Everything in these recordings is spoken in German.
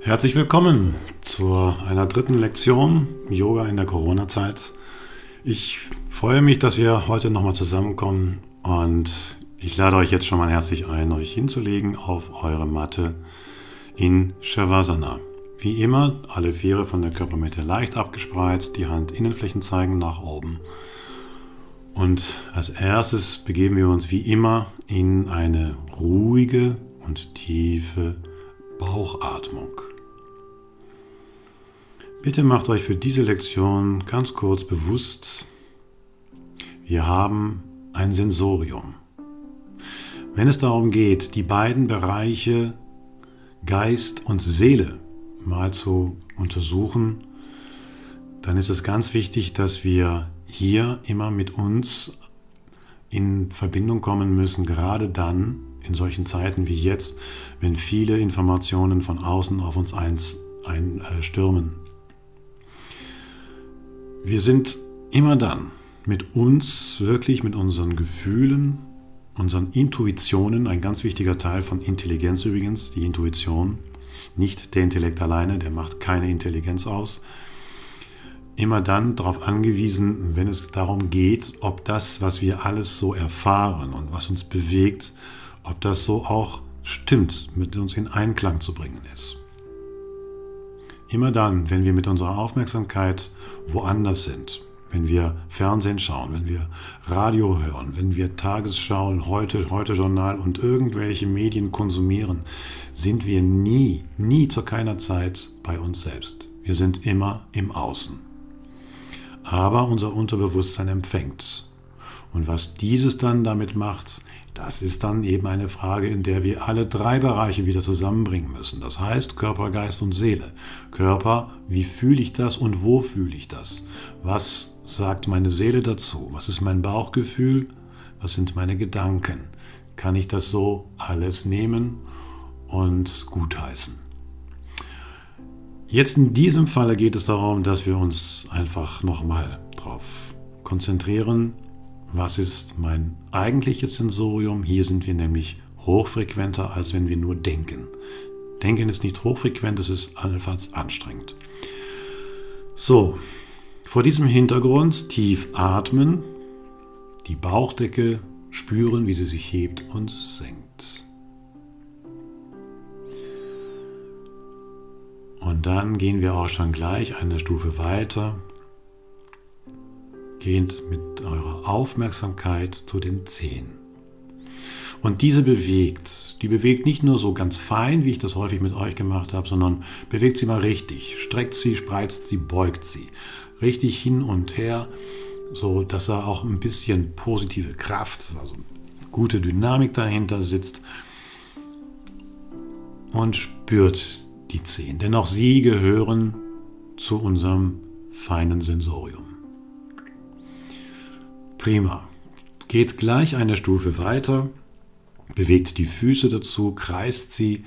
Herzlich willkommen zu einer dritten Lektion Yoga in der Corona-Zeit. Ich freue mich, dass wir heute nochmal zusammenkommen und ich lade euch jetzt schon mal herzlich ein, euch hinzulegen auf eure Matte in Shavasana. Wie immer, alle Viere von der Körpermitte leicht abgespreizt, die Handinnenflächen zeigen nach oben. Und als erstes begeben wir uns wie immer in eine ruhige und tiefe Bauchatmung. Bitte macht euch für diese Lektion ganz kurz bewusst, wir haben ein Sensorium. Wenn es darum geht, die beiden Bereiche Geist und Seele mal zu untersuchen, dann ist es ganz wichtig, dass wir hier immer mit uns in Verbindung kommen müssen, gerade dann in solchen Zeiten wie jetzt, wenn viele Informationen von außen auf uns einstürmen. Wir sind immer dann mit uns, wirklich mit unseren Gefühlen, unseren Intuitionen, ein ganz wichtiger Teil von Intelligenz übrigens, die Intuition, nicht der Intellekt alleine, der macht keine Intelligenz aus, immer dann darauf angewiesen, wenn es darum geht, ob das, was wir alles so erfahren und was uns bewegt, ob das so auch stimmt, mit uns in Einklang zu bringen ist. Immer dann, wenn wir mit unserer Aufmerksamkeit woanders sind, wenn wir Fernsehen schauen, wenn wir Radio hören, wenn wir Tagesschau, heute, heute Journal und irgendwelche Medien konsumieren, sind wir nie, nie zu keiner Zeit bei uns selbst. Wir sind immer im Außen. Aber unser Unterbewusstsein empfängt. Und was dieses dann damit macht, das ist dann eben eine Frage, in der wir alle drei Bereiche wieder zusammenbringen müssen. Das heißt Körper, Geist und Seele. Körper, wie fühle ich das und wo fühle ich das? Was sagt meine Seele dazu? Was ist mein Bauchgefühl? Was sind meine Gedanken? Kann ich das so alles nehmen und gutheißen? Jetzt in diesem Falle geht es darum, dass wir uns einfach nochmal darauf konzentrieren, was ist mein eigentliches Sensorium. Hier sind wir nämlich hochfrequenter, als wenn wir nur denken. Denken ist nicht hochfrequent, es ist allenfalls anstrengend. So, vor diesem Hintergrund tief atmen, die Bauchdecke spüren, wie sie sich hebt und senkt. Und dann gehen wir auch schon gleich eine Stufe weiter. Geht mit eurer Aufmerksamkeit zu den Zehen. Und diese bewegt. Die bewegt nicht nur so ganz fein, wie ich das häufig mit euch gemacht habe, sondern bewegt sie mal richtig. Streckt sie, spreizt sie, beugt sie richtig hin und her, so dass da auch ein bisschen positive Kraft, also gute Dynamik dahinter sitzt und spürt die Zehen, denn auch sie gehören zu unserem feinen Sensorium. Prima. Geht gleich eine Stufe weiter, bewegt die Füße dazu, kreist sie,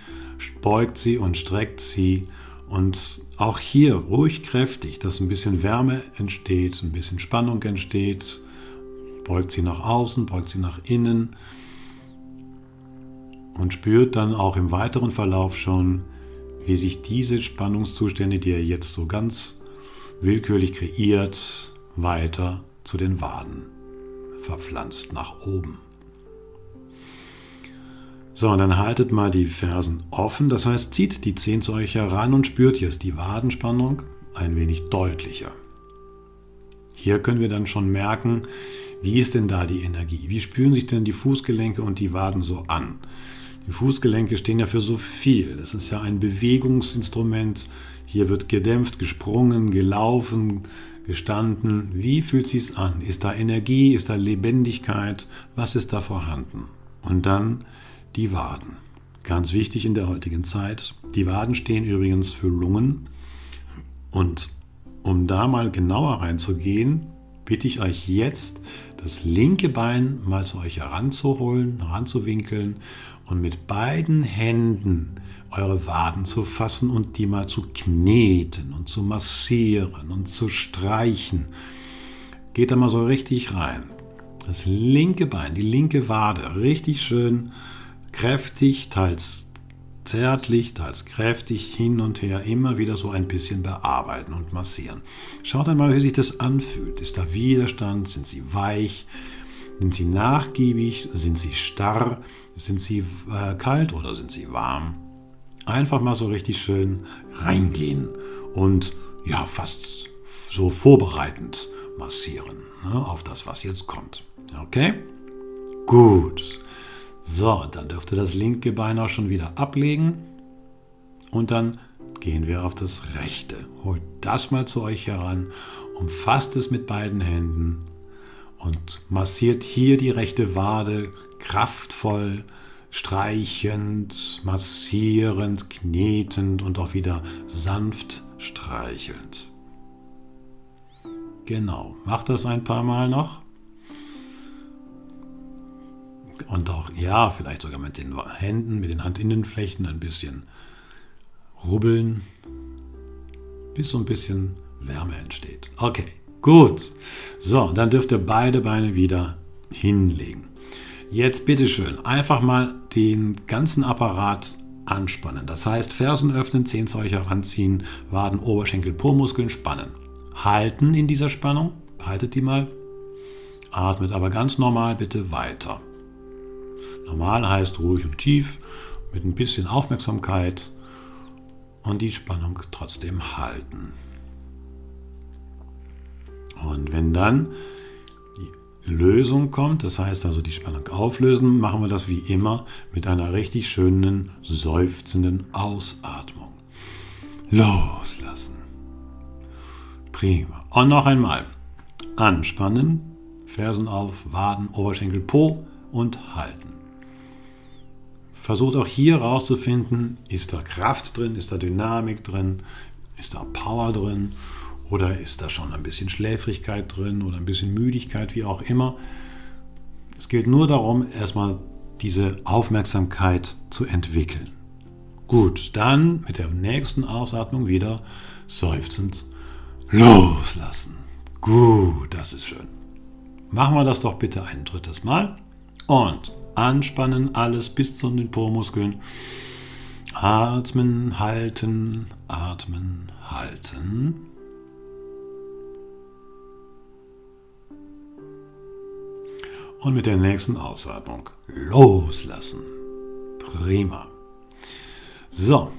beugt sie und streckt sie und auch hier ruhig kräftig, dass ein bisschen Wärme entsteht, ein bisschen Spannung entsteht. Beugt sie nach außen, beugt sie nach innen und spürt dann auch im weiteren Verlauf schon, wie sich diese Spannungszustände, die er jetzt so ganz willkürlich kreiert, weiter zu den Waden verpflanzt nach oben. So, und dann haltet mal die Fersen offen, das heißt, zieht die Zehen zu euch heran und spürt jetzt die Wadenspannung ein wenig deutlicher. Hier können wir dann schon merken, wie ist denn da die Energie? Wie spüren sich denn die Fußgelenke und die Waden so an? Die Fußgelenke stehen ja für so viel. Das ist ja ein Bewegungsinstrument. Hier wird gedämpft, gesprungen, gelaufen, gestanden. Wie fühlt sich's an? Ist da Energie? Ist da Lebendigkeit? Was ist da vorhanden? Und dann die Waden. Ganz wichtig in der heutigen Zeit. Die Waden stehen übrigens für Lungen. Und um da mal genauer reinzugehen, bitte ich euch jetzt, das linke Bein mal zu euch heranzuholen, heranzuwinkeln und mit beiden Händen eure Waden zu fassen und die mal zu kneten und zu massieren und zu streichen. Geht da mal so richtig rein. Das linke Bein, die linke Wade, richtig schön kräftig, teils zärtlich, teils kräftig hin und her immer wieder so ein bisschen bearbeiten und massieren. Schaut einmal, wie sich das anfühlt. Ist da Widerstand? Sind sie weich? Sind sie nachgiebig? Sind sie starr? Sind sie äh, kalt oder sind sie warm? Einfach mal so richtig schön reingehen und ja, fast so vorbereitend massieren ne, auf das, was jetzt kommt. Okay? Gut. So, dann dürft ihr das linke Bein auch schon wieder ablegen. Und dann gehen wir auf das rechte. Holt das mal zu euch heran, umfasst es mit beiden Händen und massiert hier die rechte Wade kraftvoll, streichend, massierend, knetend und auch wieder sanft streichelnd. Genau, macht das ein paar Mal noch. Und auch, ja, vielleicht sogar mit den Händen, mit den Handinnenflächen ein bisschen rubbeln, bis so ein bisschen Wärme entsteht. Okay, gut. So, dann dürft ihr beide Beine wieder hinlegen. Jetzt bitteschön, einfach mal den ganzen Apparat anspannen. Das heißt, Fersen öffnen, Zehen zu euch heranziehen, Waden, Oberschenkel, Po-Muskeln spannen. Halten in dieser Spannung, haltet die mal. Atmet aber ganz normal bitte weiter. Normal heißt ruhig und tief, mit ein bisschen Aufmerksamkeit und die Spannung trotzdem halten. Und wenn dann die Lösung kommt, das heißt also die Spannung auflösen, machen wir das wie immer mit einer richtig schönen, seufzenden Ausatmung. Loslassen. Prima. Und noch einmal. Anspannen, Fersen auf, Waden, Oberschenkel, Po und halten. Versucht auch hier rauszufinden, ist da Kraft drin, ist da Dynamik drin, ist da Power drin oder ist da schon ein bisschen Schläfrigkeit drin oder ein bisschen Müdigkeit, wie auch immer. Es geht nur darum, erstmal diese Aufmerksamkeit zu entwickeln. Gut, dann mit der nächsten Ausatmung wieder seufzend loslassen. Gut, das ist schön. Machen wir das doch bitte ein drittes Mal. Und anspannen alles bis zu den Po-Muskeln. Atmen, halten, atmen, halten. Und mit der nächsten Ausatmung loslassen. Prima. So,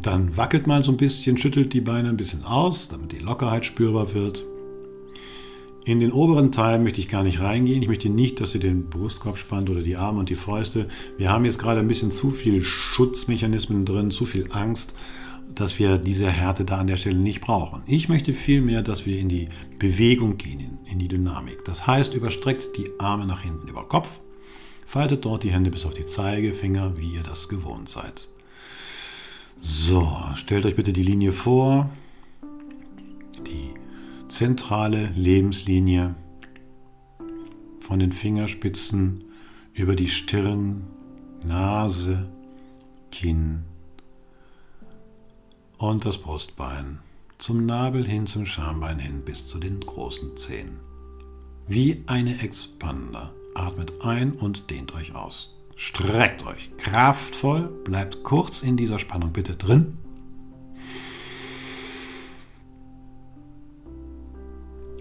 dann wackelt mal so ein bisschen, schüttelt die Beine ein bisschen aus, damit die Lockerheit spürbar wird. In den oberen Teil möchte ich gar nicht reingehen. Ich möchte nicht, dass ihr den Brustkorb spannt oder die Arme und die Fäuste. Wir haben jetzt gerade ein bisschen zu viel Schutzmechanismen drin, zu viel Angst, dass wir diese Härte da an der Stelle nicht brauchen. Ich möchte vielmehr, dass wir in die Bewegung gehen, in die Dynamik. Das heißt, überstreckt die Arme nach hinten über Kopf, faltet dort die Hände bis auf die Zeigefinger, wie ihr das gewohnt seid. So, stellt euch bitte die Linie vor, zentrale Lebenslinie von den Fingerspitzen über die Stirn, Nase, Kinn und das Brustbein zum Nabel hin, zum Schambein hin bis zu den großen Zehen. Wie eine Expander. Atmet ein und dehnt euch aus. Streckt euch kraftvoll, bleibt kurz in dieser Spannung bitte drin.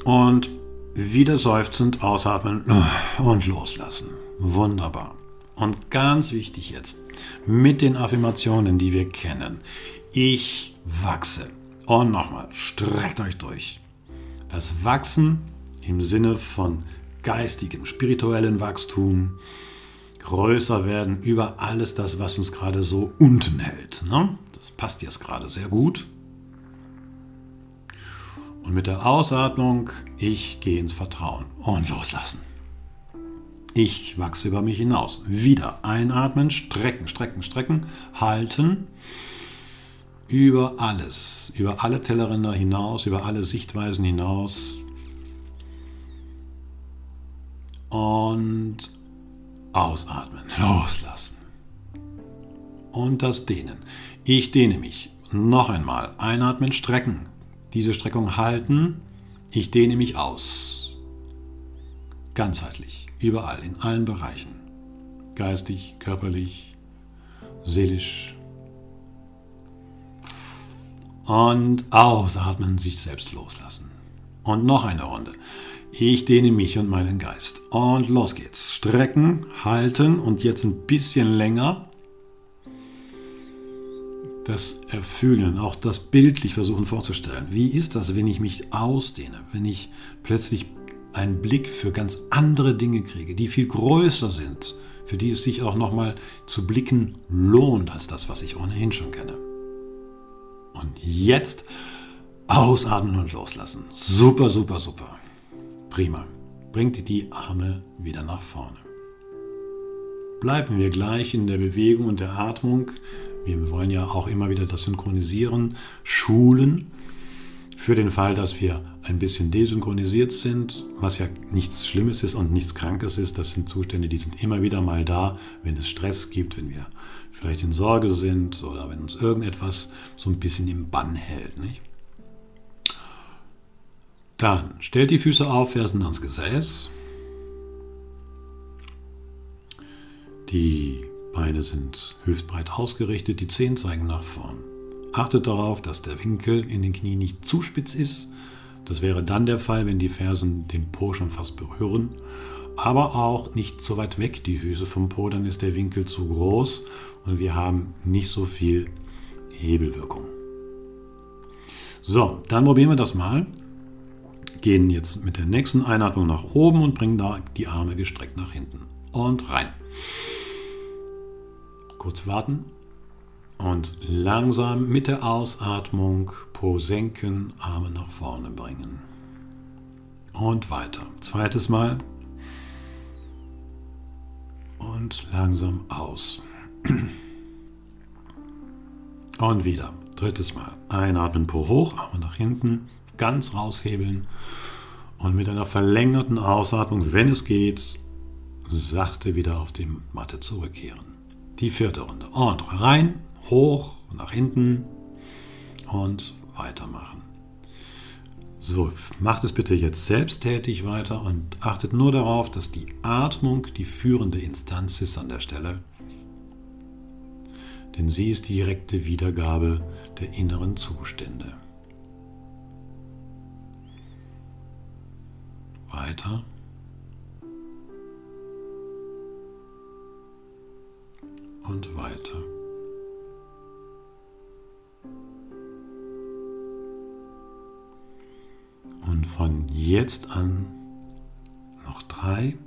Und wieder seufzend ausatmen und loslassen. Wunderbar. Und ganz wichtig jetzt, mit den Affirmationen, die wir kennen. Ich wachse. Und nochmal, streckt euch durch. Das Wachsen im Sinne von geistigem, spirituellen Wachstum, größer werden über alles das, was uns gerade so unten hält. Ne? Das passt jetzt gerade sehr gut. Und mit der Ausatmung, ich gehe ins Vertrauen und loslassen. Ich wachse über mich hinaus. Wieder einatmen, strecken, strecken, strecken, halten. Über alles, über alle Tellerränder hinaus, über alle Sichtweisen hinaus. Und ausatmen, loslassen. Und das Dehnen. Ich dehne mich. Noch einmal. Einatmen, strecken diese Streckung halten. Ich dehne mich aus. Ganzheitlich, überall, in allen Bereichen. Geistig, körperlich, seelisch, Und ausatmen, sich selbst loslassen. Und noch eine Runde. Ich dehne mich und meinen Geist. Und los geht's. Strecken, halten und jetzt ein bisschen länger. Das Erfühlen, auch das bildlich versuchen vorzustellen. Wie ist das, wenn ich mich ausdehne, wenn ich plötzlich einen Blick für ganz andere Dinge kriege, die viel größer sind, für die es sich auch nochmal zu blicken lohnt als das, was ich ohnehin schon kenne. Und jetzt ausatmen und loslassen. Super, super, super. Prima. Bringt die Arme wieder nach vorne. Bleiben wir gleich in der Bewegung und der Atmung. Wir wollen ja auch immer wieder das Synchronisieren schulen. Für den Fall, dass wir ein bisschen desynchronisiert sind, was ja nichts Schlimmes ist und nichts Krankes ist, das sind Zustände, die sind immer wieder mal da, wenn es Stress gibt, wenn wir vielleicht in Sorge sind oder wenn uns irgendetwas so ein bisschen im Bann hält. Nicht? Dann stellt die Füße auf, Fersen ans Gesäß. Die Beine sind hüftbreit ausgerichtet, die Zehen zeigen nach vorn. Achtet darauf, dass der Winkel in den Knien nicht zu spitz ist. Das wäre dann der Fall, wenn die Fersen den Po schon fast berühren. Aber auch nicht so weit weg, die Füße vom Po, dann ist der Winkel zu groß und wir haben nicht so viel Hebelwirkung. So, dann probieren wir das mal gehen jetzt mit der nächsten Einatmung nach oben und bringen da die Arme gestreckt nach hinten. Und rein. Kurz warten. Und langsam mit der Ausatmung Po senken, Arme nach vorne bringen. Und weiter. Zweites Mal. Und langsam aus. Und wieder. Drittes Mal. Einatmen, Po hoch, Arme nach hinten ganz raushebeln und mit einer verlängerten Ausatmung, wenn es geht, sachte wieder auf die Matte zurückkehren. Die vierte Runde. Und rein, hoch, nach hinten und weitermachen. So, macht es bitte jetzt selbsttätig weiter und achtet nur darauf, dass die Atmung die führende Instanz ist an der Stelle. Denn sie ist die direkte Wiedergabe der inneren Zustände. weiter. Und weiter. Und von jetzt an noch drei.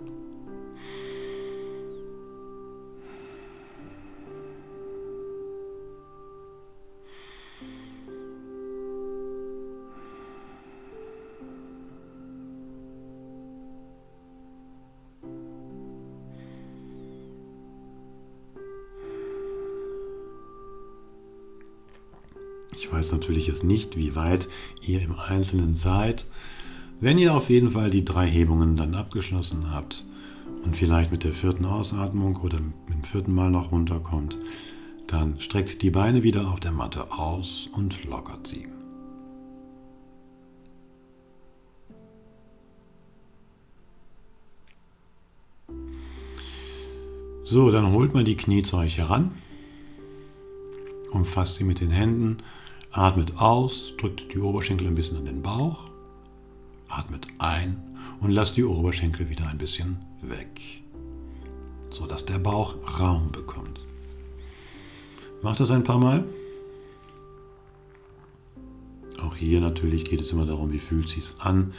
Ich weiß natürlich jetzt nicht, wie weit ihr im Einzelnen seid. Wenn ihr auf jeden Fall die drei Hebungen dann abgeschlossen habt und vielleicht mit der vierten Ausatmung oder mit dem vierten Mal noch runterkommt, dann streckt die Beine wieder auf der Matte aus und lockert sie. So, dann holt man die Knie zu euch heran, umfasst sie mit den Händen Atmet aus, drückt die Oberschenkel ein bisschen an den Bauch. Atmet ein und lasst die Oberschenkel wieder ein bisschen weg, sodass der Bauch Raum bekommt. Macht das ein paar Mal. Auch hier natürlich geht es immer darum, wie fühlt es sich an,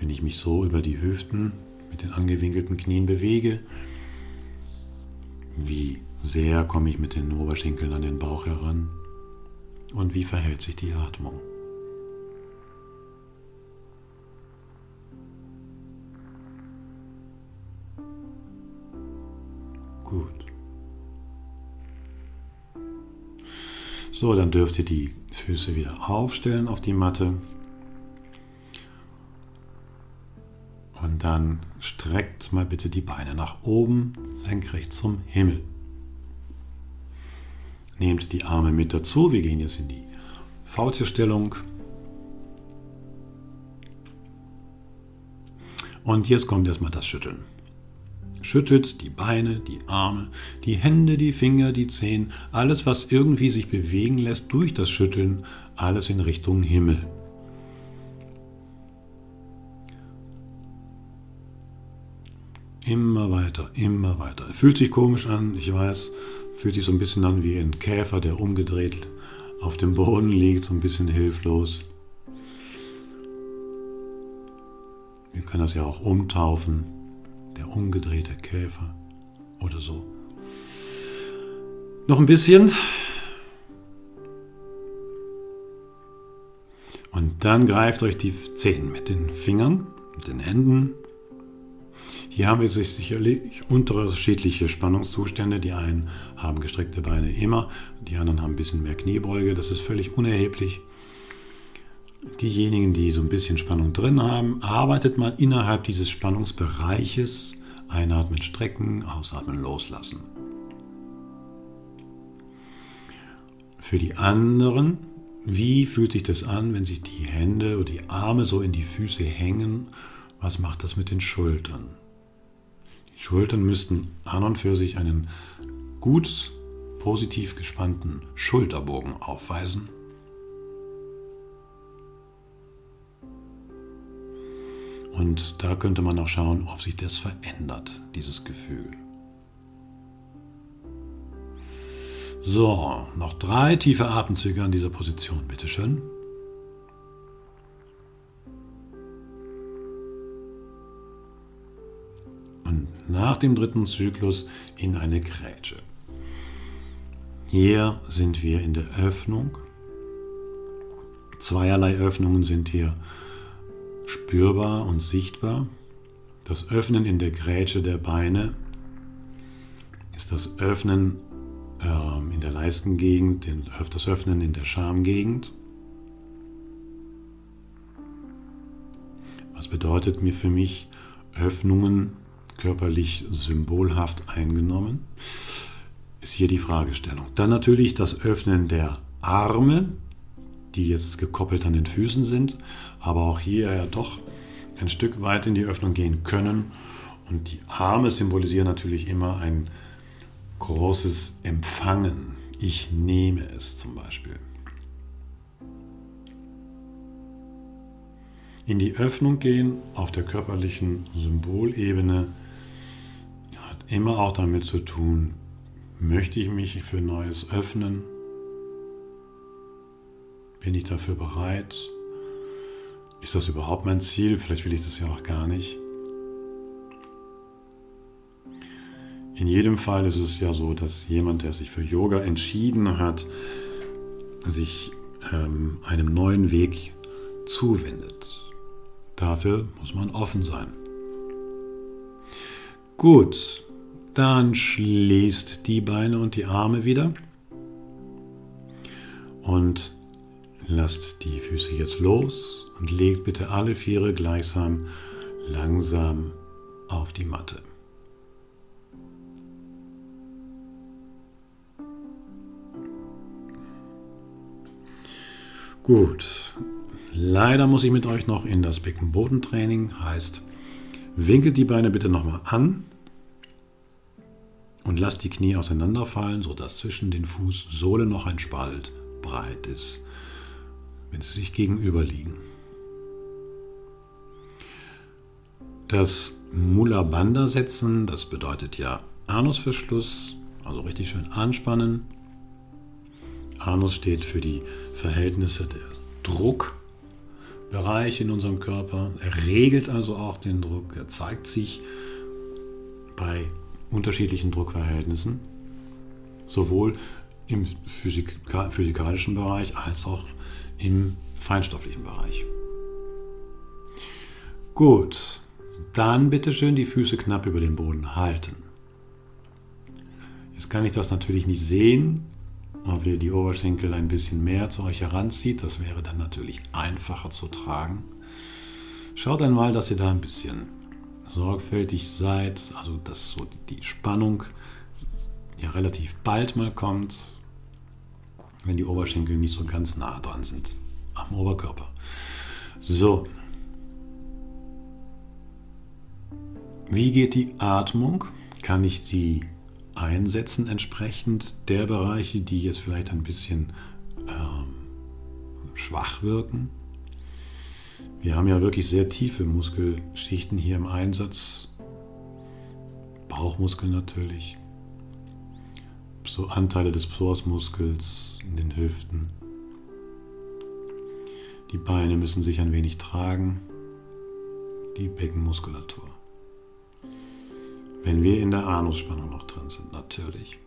wenn ich mich so über die Hüften mit den angewinkelten Knien bewege. Wie sehr komme ich mit den Oberschenkeln an den Bauch heran? Und wie verhält sich die Atmung? Gut. So, dann dürft ihr die Füße wieder aufstellen auf die Matte. Und dann streckt mal bitte die Beine nach oben, senkrecht zum Himmel. Nehmt die Arme mit dazu. Wir gehen jetzt in die Faultierstellung. Und jetzt kommt erstmal das Schütteln. Schüttelt die Beine, die Arme, die Hände, die Finger, die Zehen, alles, was irgendwie sich bewegen lässt durch das Schütteln, alles in Richtung Himmel. Immer weiter, immer weiter. Fühlt sich komisch an, ich weiß, fühlt sich so ein bisschen an wie ein Käfer, der umgedreht auf dem Boden liegt, so ein bisschen hilflos. Wir können das ja auch umtaufen, der umgedrehte Käfer oder so. Noch ein bisschen. Und dann greift euch die Zehen mit den Fingern, mit den Händen hier haben wir sicherlich unterschiedliche Spannungszustände. Die einen haben gestreckte Beine immer, die anderen haben ein bisschen mehr Kniebeuge. Das ist völlig unerheblich. Diejenigen, die so ein bisschen Spannung drin haben, arbeitet mal innerhalb dieses Spannungsbereiches. Einatmen, strecken, ausatmen, loslassen. Für die anderen, wie fühlt sich das an, wenn sich die Hände oder die Arme so in die Füße hängen? Was macht das mit den Schultern? Die Schultern müssten an und für sich einen gut positiv gespannten Schulterbogen aufweisen. Und da könnte man auch schauen, ob sich das verändert, dieses Gefühl. So, noch drei tiefe Atemzüge an dieser Position, bitteschön. Schön. nach dem dritten Zyklus in eine Grätsche. Hier sind wir in der Öffnung. Zweierlei Öffnungen sind hier spürbar und sichtbar. Das Öffnen in der Grätsche der Beine ist das Öffnen äh, in der Leistengegend, das Öffnen in der Schamgegend. Was bedeutet mir für mich Öffnungen körperlich symbolhaft eingenommen, ist hier die Fragestellung. Dann natürlich das Öffnen der Arme, die jetzt gekoppelt an den Füßen sind, aber auch hier ja doch ein Stück weit in die Öffnung gehen können. Und die Arme symbolisieren natürlich immer ein großes Empfangen. Ich nehme es zum Beispiel. In die Öffnung gehen auf der körperlichen Symbolebene immer auch damit zu tun, möchte ich mich für Neues öffnen? Bin ich dafür bereit? Ist das überhaupt mein Ziel? Vielleicht will ich das ja auch gar nicht. In jedem Fall ist es ja so, dass jemand, der sich für Yoga entschieden hat, sich ähm, einem neuen Weg zuwendet. Dafür muss man offen sein. Gut, dann schließt die Beine und die Arme wieder und lasst die Füße jetzt los und legt bitte alle Viere gleichsam langsam auf die Matte. Gut, leider muss ich mit euch noch in das Beckenbodentraining, heißt, winkelt die Beine bitte nochmal an und lasst die Knie auseinanderfallen, sodass zwischen den Fußsohlen noch ein Spalt breit ist, wenn sie sich gegenüber liegen. Das Mula setzen, das bedeutet ja Anusverschluss, also richtig schön anspannen. Anus steht für die Verhältnisse der Druckbereiche in unserem Körper. Er regelt also auch den Druck. Er zeigt sich bei unterschiedlichen Druckverhältnissen, sowohl im Physik physikalischen Bereich als auch im feinstofflichen Bereich. Gut, dann bitte schön die Füße knapp über den Boden halten. Jetzt kann ich das natürlich nicht sehen, ob ihr die Oberschenkel ein bisschen mehr zu euch heranzieht. Das wäre dann natürlich einfacher zu tragen. Schaut einmal, dass ihr da ein bisschen sorgfältig seid, also dass so die Spannung ja relativ bald mal kommt, wenn die Oberschenkel nicht so ganz nah dran sind am Oberkörper. So. Wie geht die Atmung? kann ich sie einsetzen entsprechend der Bereiche, die jetzt vielleicht ein bisschen ähm, schwach wirken. Wir haben ja wirklich sehr tiefe Muskelschichten hier im Einsatz. Bauchmuskel natürlich. So Anteile des Psoasmuskels in den Hüften. Die Beine müssen sich ein wenig tragen. Die Beckenmuskulatur. Wenn wir in der Anusspannung noch drin sind, natürlich.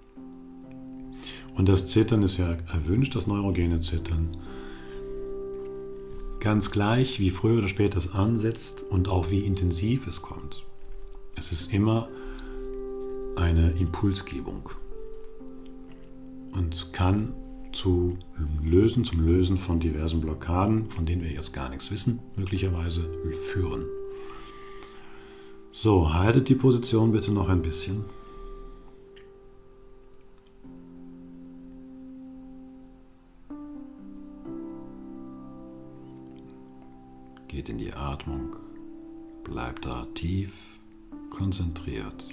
Und das Zittern ist ja erwünscht, das neurogene Zittern. Ganz gleich, wie früher oder später es ansetzt und auch wie intensiv es kommt. Es ist immer eine Impulsgebung und kann zu lösen, zum Lösen von diversen Blockaden, von denen wir jetzt gar nichts wissen, möglicherweise führen. So, haltet die Position bitte noch ein bisschen. Geht in die Atmung, bleibt da tief konzentriert.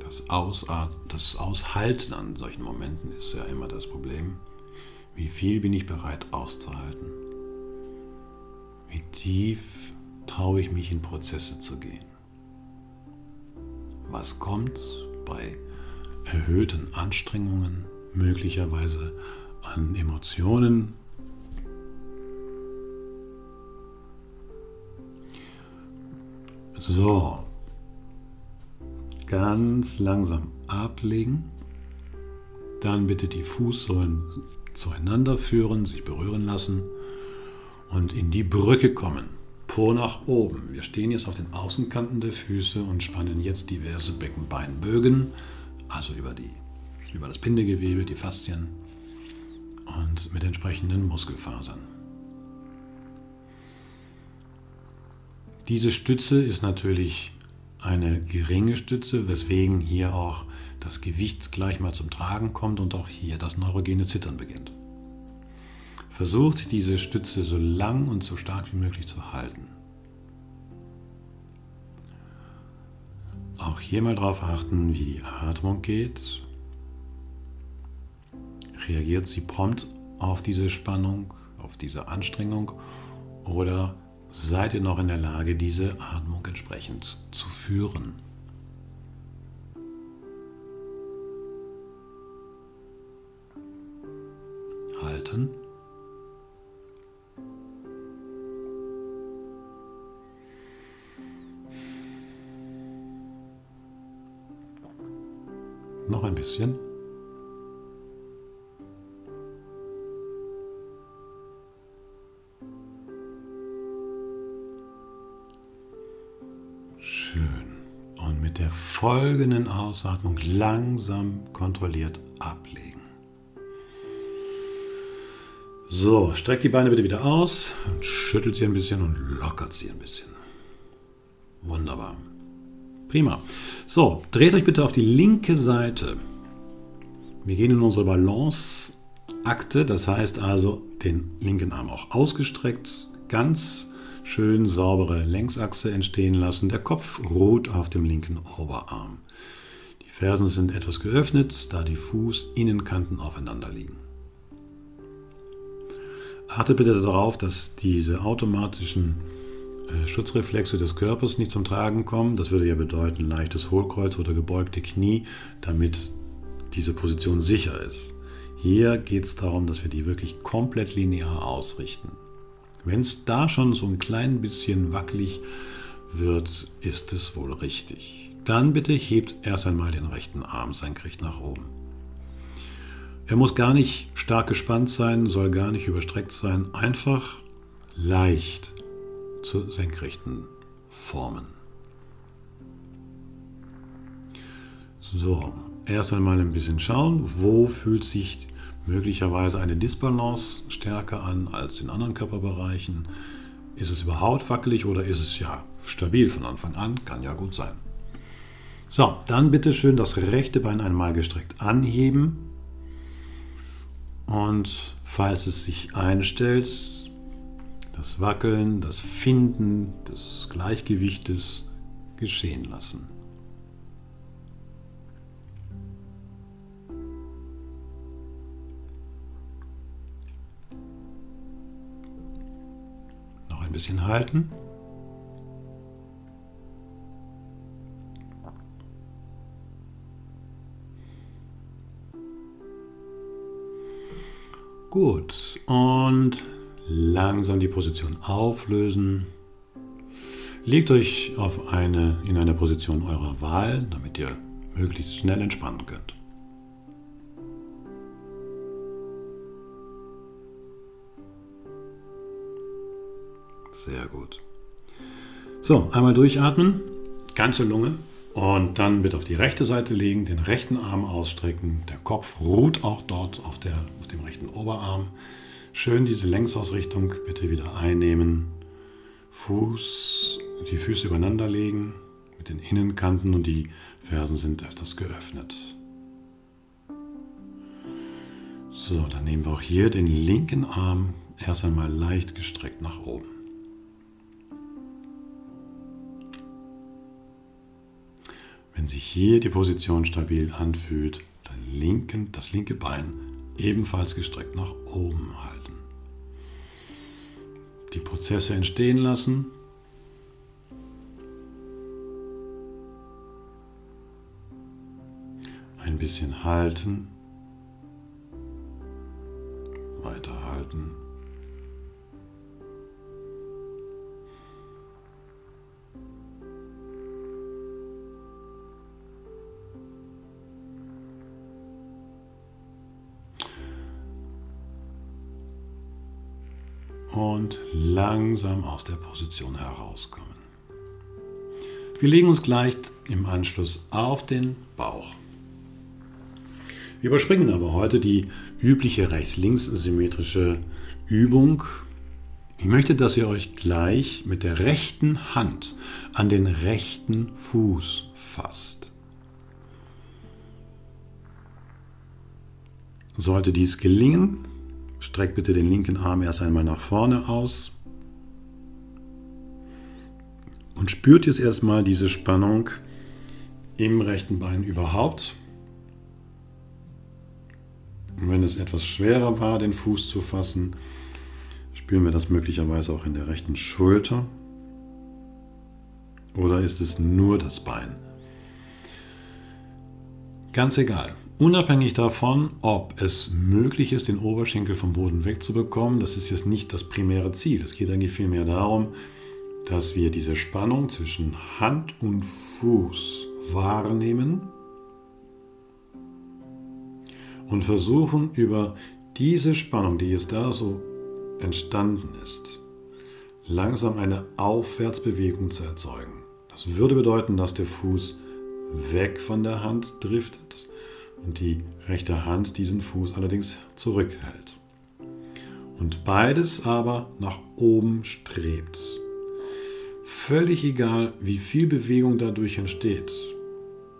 Das, Ausatmen, das Aushalten an solchen Momenten ist ja immer das Problem. Wie viel bin ich bereit auszuhalten? Wie tief traue ich mich in Prozesse zu gehen? Was kommt bei erhöhten Anstrengungen, möglicherweise an Emotionen? So, ganz langsam ablegen. Dann bitte die Fußsohlen zueinander führen, sich berühren lassen und in die Brücke kommen. Po nach oben. Wir stehen jetzt auf den Außenkanten der Füße und spannen jetzt diverse Beckenbeinbögen, also über, die, über das Bindegewebe, die Faszien und mit entsprechenden Muskelfasern. Diese Stütze ist natürlich eine geringe Stütze, weswegen hier auch das Gewicht gleich mal zum Tragen kommt und auch hier das neurogene Zittern beginnt. Versucht diese Stütze so lang und so stark wie möglich zu halten. Auch hier mal darauf achten, wie die Atmung geht. Reagiert sie prompt auf diese Spannung, auf diese Anstrengung oder seid ihr noch in der Lage, diese Atmung entsprechend zu führen. Halten. Noch ein bisschen. folgenden Ausatmung langsam kontrolliert ablegen. So, streckt die Beine bitte wieder aus, schüttelt sie ein bisschen und lockert sie ein bisschen. Wunderbar. Prima. So, dreht euch bitte auf die linke Seite. Wir gehen in unsere Balanceakte, das heißt also den linken Arm auch ausgestreckt, ganz schön saubere Längsachse entstehen lassen. Der Kopf ruht auf dem linken Oberarm. Die Fersen sind etwas geöffnet, da die Fußinnenkanten aufeinander liegen. Achte bitte darauf, dass diese automatischen Schutzreflexe des Körpers nicht zum Tragen kommen. Das würde ja bedeuten leichtes Hohlkreuz oder gebeugte Knie, damit diese Position sicher ist. Hier geht es darum, dass wir die wirklich komplett linear ausrichten. Wenn es da schon so ein klein bisschen wackelig wird, ist es wohl richtig. Dann bitte hebt erst einmal den rechten Arm senkrecht nach oben. Er muss gar nicht stark gespannt sein, soll gar nicht überstreckt sein, einfach leicht zu senkrechten formen. So, erst einmal ein bisschen schauen, wo fühlt sich möglicherweise eine Disbalance stärker an als in anderen Körperbereichen. Ist es überhaupt wackelig oder ist es ja stabil von Anfang an? Kann ja gut sein. So, dann bitte schön das rechte Bein einmal gestreckt anheben Und falls es sich einstellt, das Wackeln, das Finden des Gleichgewichtes geschehen lassen. Noch ein bisschen halten. Gut, und langsam die Position auflösen. Legt euch auf eine, in eine Position eurer Wahl, damit ihr möglichst schnell entspannen könnt. Sehr gut. So, einmal durchatmen, ganze Lunge. Und dann wird auf die rechte Seite legen, den rechten Arm ausstrecken. Der Kopf ruht auch dort auf, der, auf dem rechten Oberarm. Schön diese Längsausrichtung bitte wieder einnehmen. Fuß, die Füße übereinander legen mit den Innenkanten und die Fersen sind etwas geöffnet. So, dann nehmen wir auch hier den linken Arm erst einmal leicht gestreckt nach oben. Wenn sich hier die Position stabil anfühlt, dann linken, das linke Bein ebenfalls gestreckt nach oben halten. Die Prozesse entstehen lassen. Ein bisschen halten. Langsam aus der Position herauskommen. Wir legen uns gleich im Anschluss auf den Bauch. Wir überspringen aber heute die übliche rechts-links-symmetrische Übung. Ich möchte, dass ihr euch gleich mit der rechten Hand an den rechten Fuß fasst. Sollte dies gelingen, Streck bitte den linken Arm erst einmal nach vorne aus. Und spürt jetzt erstmal diese Spannung im rechten Bein überhaupt. Und wenn es etwas schwerer war, den Fuß zu fassen, spüren wir das möglicherweise auch in der rechten Schulter. Oder ist es nur das Bein? Ganz egal. Unabhängig davon, ob es möglich ist, den Oberschenkel vom Boden wegzubekommen, das ist jetzt nicht das primäre Ziel. Es geht eigentlich vielmehr darum, dass wir diese Spannung zwischen Hand und Fuß wahrnehmen und versuchen über diese Spannung, die jetzt da so entstanden ist, langsam eine Aufwärtsbewegung zu erzeugen. Das würde bedeuten, dass der Fuß weg von der Hand driftet und die rechte Hand diesen Fuß allerdings zurückhält. Und beides aber nach oben strebt. Völlig egal, wie viel Bewegung dadurch entsteht.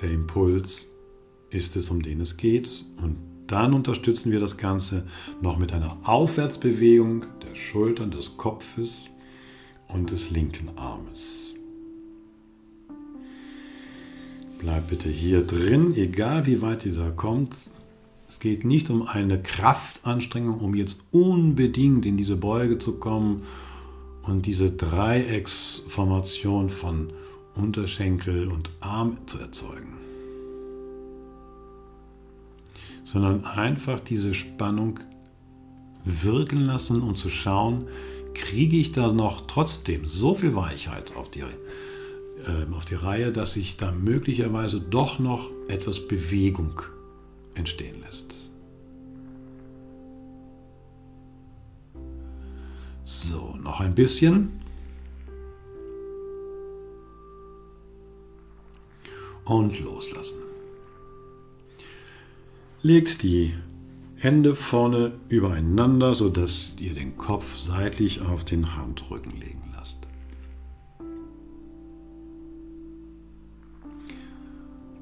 Der Impuls ist es, um den es geht. Und dann unterstützen wir das Ganze noch mit einer Aufwärtsbewegung der Schultern, des Kopfes und des linken Armes. Bleibt bitte hier drin, egal wie weit ihr da kommt. Es geht nicht um eine Kraftanstrengung, um jetzt unbedingt in diese Beuge zu kommen und diese Dreiecksformation von Unterschenkel und Arm zu erzeugen. Sondern einfach diese Spannung wirken lassen, um zu schauen, kriege ich da noch trotzdem so viel Weichheit auf die ähm, auf die Reihe, dass sich da möglicherweise doch noch etwas Bewegung entstehen lässt. So, noch ein bisschen. Und loslassen. Legt die Hände vorne übereinander, sodass ihr den Kopf seitlich auf den Handrücken legen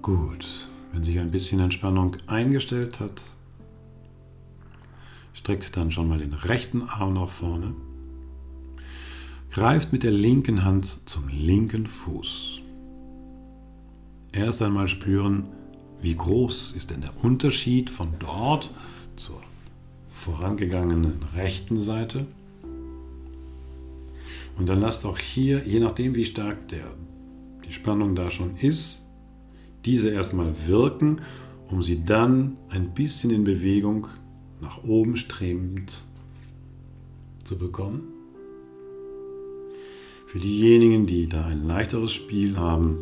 Gut, wenn sich ein bisschen Entspannung eingestellt hat, Streckt dann schon mal den rechten Arm nach vorne. Greift mit der linken Hand zum linken Fuß. Erst einmal spüren, wie groß ist denn der Unterschied von dort zur vorangegangenen rechten Seite. Und dann lasst auch hier, je nachdem wie stark der, die Spannung da schon ist, diese erstmal wirken, um sie dann ein bisschen in Bewegung nach oben strebend zu bekommen. Für diejenigen, die da ein leichteres Spiel haben,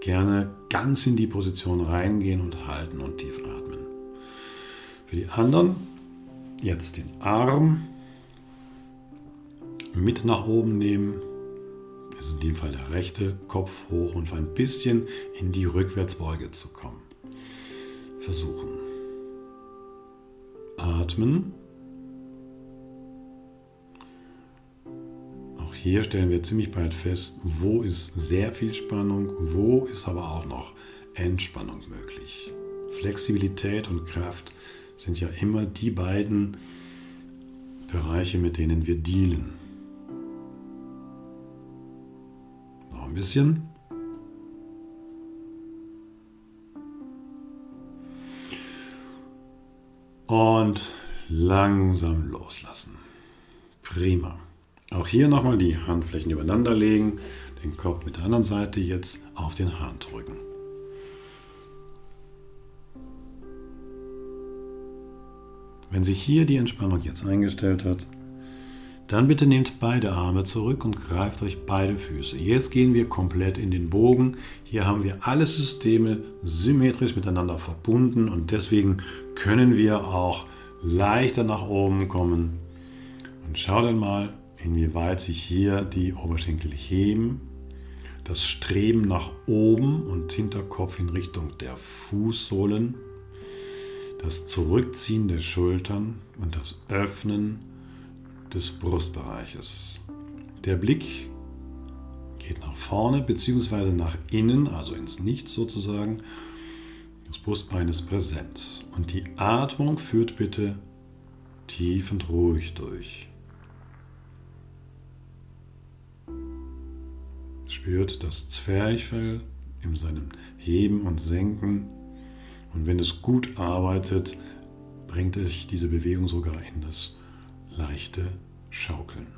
gerne ganz in die Position reingehen und halten und tief atmen. Für die anderen jetzt den Arm mit nach oben nehmen. Ist in dem Fall der rechte Kopf hoch und ein bisschen in die Rückwärtsbeuge zu kommen. Versuchen. Atmen. Hier stellen wir ziemlich bald fest, wo ist sehr viel Spannung, wo ist aber auch noch Entspannung möglich. Flexibilität und Kraft sind ja immer die beiden Bereiche, mit denen wir dealen. Noch ein bisschen. Und langsam loslassen. Prima. Auch hier nochmal die Handflächen übereinander legen, den Kopf mit der anderen Seite jetzt auf den Hahn drücken. Wenn sich hier die Entspannung jetzt eingestellt hat, dann bitte nehmt beide Arme zurück und greift euch beide Füße. Jetzt gehen wir komplett in den Bogen. Hier haben wir alle Systeme symmetrisch miteinander verbunden und deswegen können wir auch leichter nach oben kommen. Und schau dann mal, inwieweit sich hier die Oberschenkel heben. Das Streben nach oben und Hinterkopf in Richtung der Fußsohlen das Zurückziehen der Schultern und das Öffnen des Brustbereiches. Der Blick geht nach vorne bzw. nach innen, also ins Nichts sozusagen. Das Brustbein ist präsent. Und die Atmung führt bitte tief und ruhig durch. Spürt das Zwerchfell in seinem Heben und Senken und wenn es gut arbeitet, bringt euch diese Bewegung sogar in das leichte Schaukeln.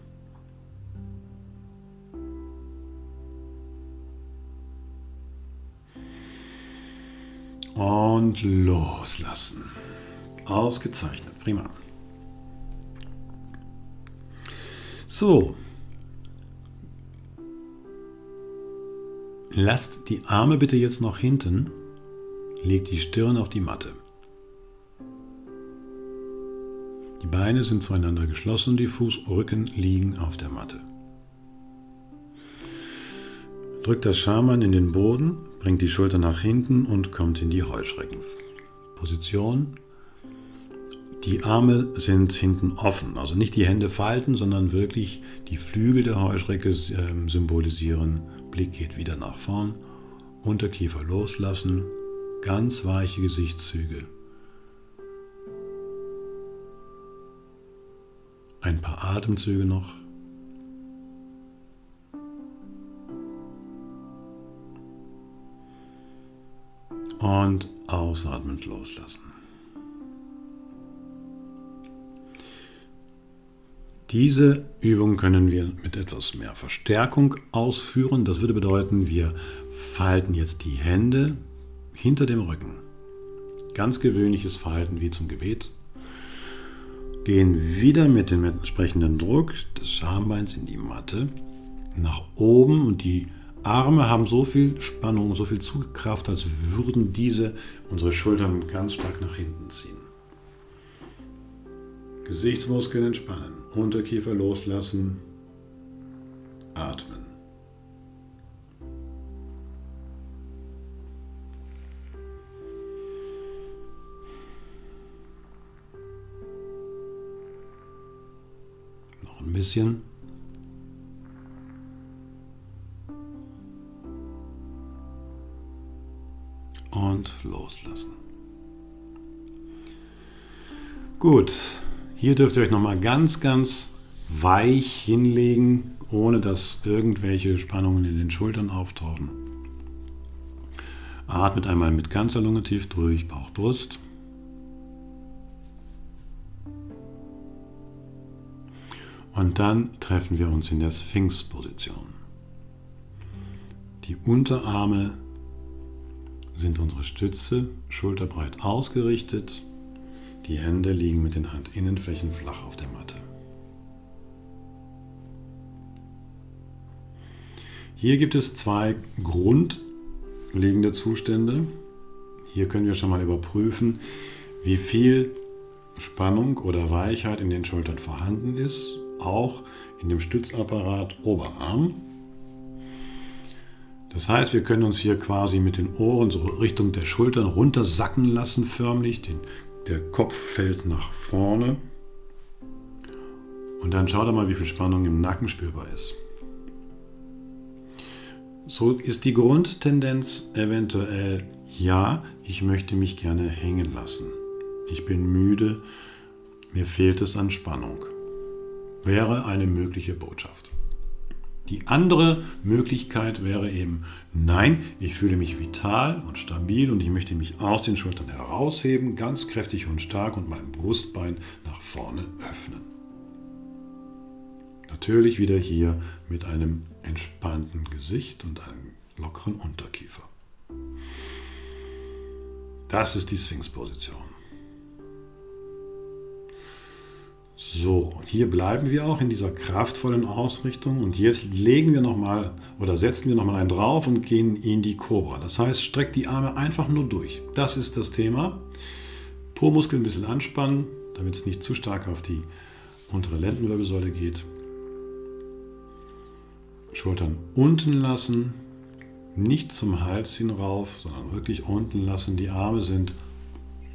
Und loslassen. Ausgezeichnet, prima. So. Lasst die Arme bitte jetzt noch hinten Leg die Stirn auf die Matte. Die Beine sind zueinander geschlossen, die Fußrücken liegen auf der Matte. Drückt das Schambein in den Boden, bringt die Schulter nach hinten und kommt in die Heuschreckenposition. Die Arme sind hinten offen, also nicht die Hände falten, sondern wirklich die Flügel der Heuschrecke ähm, symbolisieren. Blick geht wieder nach vorn, Unterkiefer loslassen, ganz weiche Gesichtszüge. Ein paar Atemzüge noch. Und ausatmend loslassen. Diese Übung können wir mit etwas mehr Verstärkung ausführen. Das würde bedeuten, wir falten jetzt die Hände hinter dem Rücken. Ganz gewöhnliches Verhalten wie zum Gebet. Gehen wieder mit dem entsprechenden Druck des Schambeins in die Matte nach oben und die Arme haben so viel Spannung, so viel Zugkraft, als würden diese unsere Schultern ganz stark nach hinten ziehen. Gesichtsmuskeln entspannen, Unterkiefer loslassen, atmen. ein bisschen. Und loslassen. Gut, Hier dürft ihr euch nochmal ganz, ganz weich hinlegen, ohne dass irgendwelche Spannungen in den Schultern auftauchen. Atmet einmal mit ganzer Lunge tief durch, Bauch, Brust. Und dann treffen wir uns in der Sphinx-Position. Die Unterarme sind unsere Stütze, schulterbreit ausgerichtet. Die Hände liegen mit den Handinnenflächen flach auf der Matte. Hier gibt es zwei grundlegende Zustände. Hier können wir schon mal überprüfen, wie viel Spannung oder Weichheit in den Schultern vorhanden ist, auch in dem Stützapparat Oberarm. Das heißt, wir können uns hier quasi mit den Ohren so Richtung der Schultern runtersacken lassen, förmlich. Den, der Kopf fällt nach vorne. Und dann schaut mal, wie viel Spannung im Nacken spürbar ist. So ist die Grundtendenz eventuell, ja, ich möchte mich gerne hängen lassen. Ich bin müde, mir fehlt es an Spannung. Wäre eine mögliche Botschaft. Die andere Möglichkeit wäre eben, nein, ich fühle mich vital und stabil und ich möchte mich aus den Schultern herausheben, ganz kräftig und stark und mein Brustbein nach vorne öffnen. Natürlich wieder hier mit einem entspannten Gesicht und einem lockeren Unterkiefer. Das ist die Sphinx-Position. So, hier bleiben wir auch in dieser kraftvollen Ausrichtung und jetzt legen wir nochmal oder setzen wir nochmal einen drauf und gehen in die Cobra. Das heißt, streckt die Arme einfach nur durch. Das ist das Thema. Po-Muskeln ein bisschen anspannen, damit es nicht zu stark auf die untere Lendenwirbelsäule geht. Schultern unten lassen, nicht zum Hals hin rauf, sondern wirklich unten lassen. Die Arme sind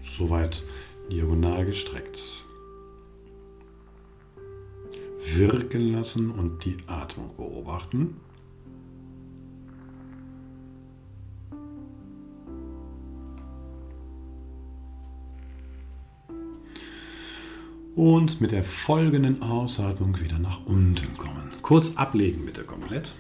soweit diagonal gestreckt wirken lassen und die Atmung beobachten. Und mit der folgenden Ausatmung wieder nach unten kommen. Kurz ablegen bitte komplett.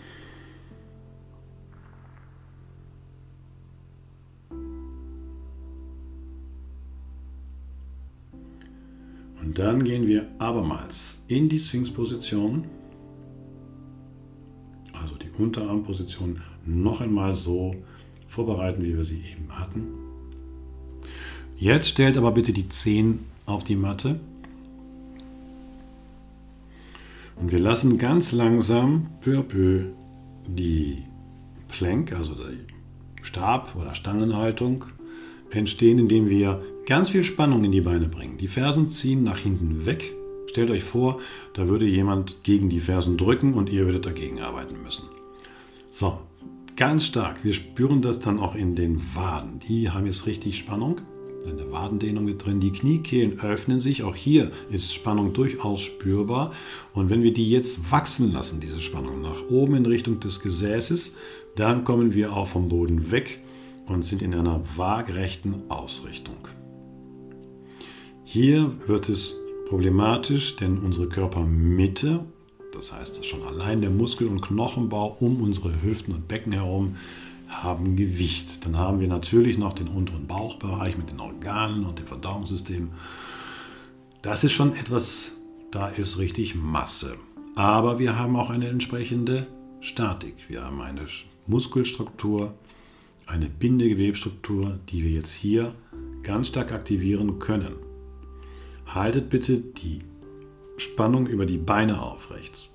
Dann gehen wir abermals in die Sphinx-Position, also die Unterarmposition, noch einmal so vorbereiten, wie wir sie eben hatten. Jetzt stellt aber bitte die Zehen auf die Matte. Und wir lassen ganz langsam peu à peu die Plank, also die Stab- oder Stangenhaltung, entstehen, indem wir ganz viel Spannung in die Beine bringen. Die Fersen ziehen nach hinten weg. Stellt euch vor, da würde jemand gegen die Fersen drücken und ihr würdet dagegen arbeiten müssen. So, ganz stark. Wir spüren das dann auch in den Waden. Die haben jetzt richtig Spannung. Eine Wadendehnung mit drin. Die Kniekehlen öffnen sich. Auch hier ist Spannung durchaus spürbar. Und wenn wir die jetzt wachsen lassen, diese Spannung nach oben in Richtung des Gesäßes, dann kommen wir auch vom Boden weg und sind in einer waagrechten Ausrichtung. Hier wird es problematisch, denn unsere Körpermitte, das heißt schon allein der Muskel- und Knochenbau um unsere Hüften und Becken herum, haben Gewicht. Dann haben wir natürlich noch den unteren Bauchbereich mit den Organen und dem Verdauungssystem. Das ist schon etwas, da ist richtig Masse. Aber wir haben auch eine entsprechende Statik. Wir haben eine Muskelstruktur, eine Bindegewebstruktur, die wir jetzt hier ganz stark aktivieren können. Haltet bitte die Spannung über die Beine aufrecht.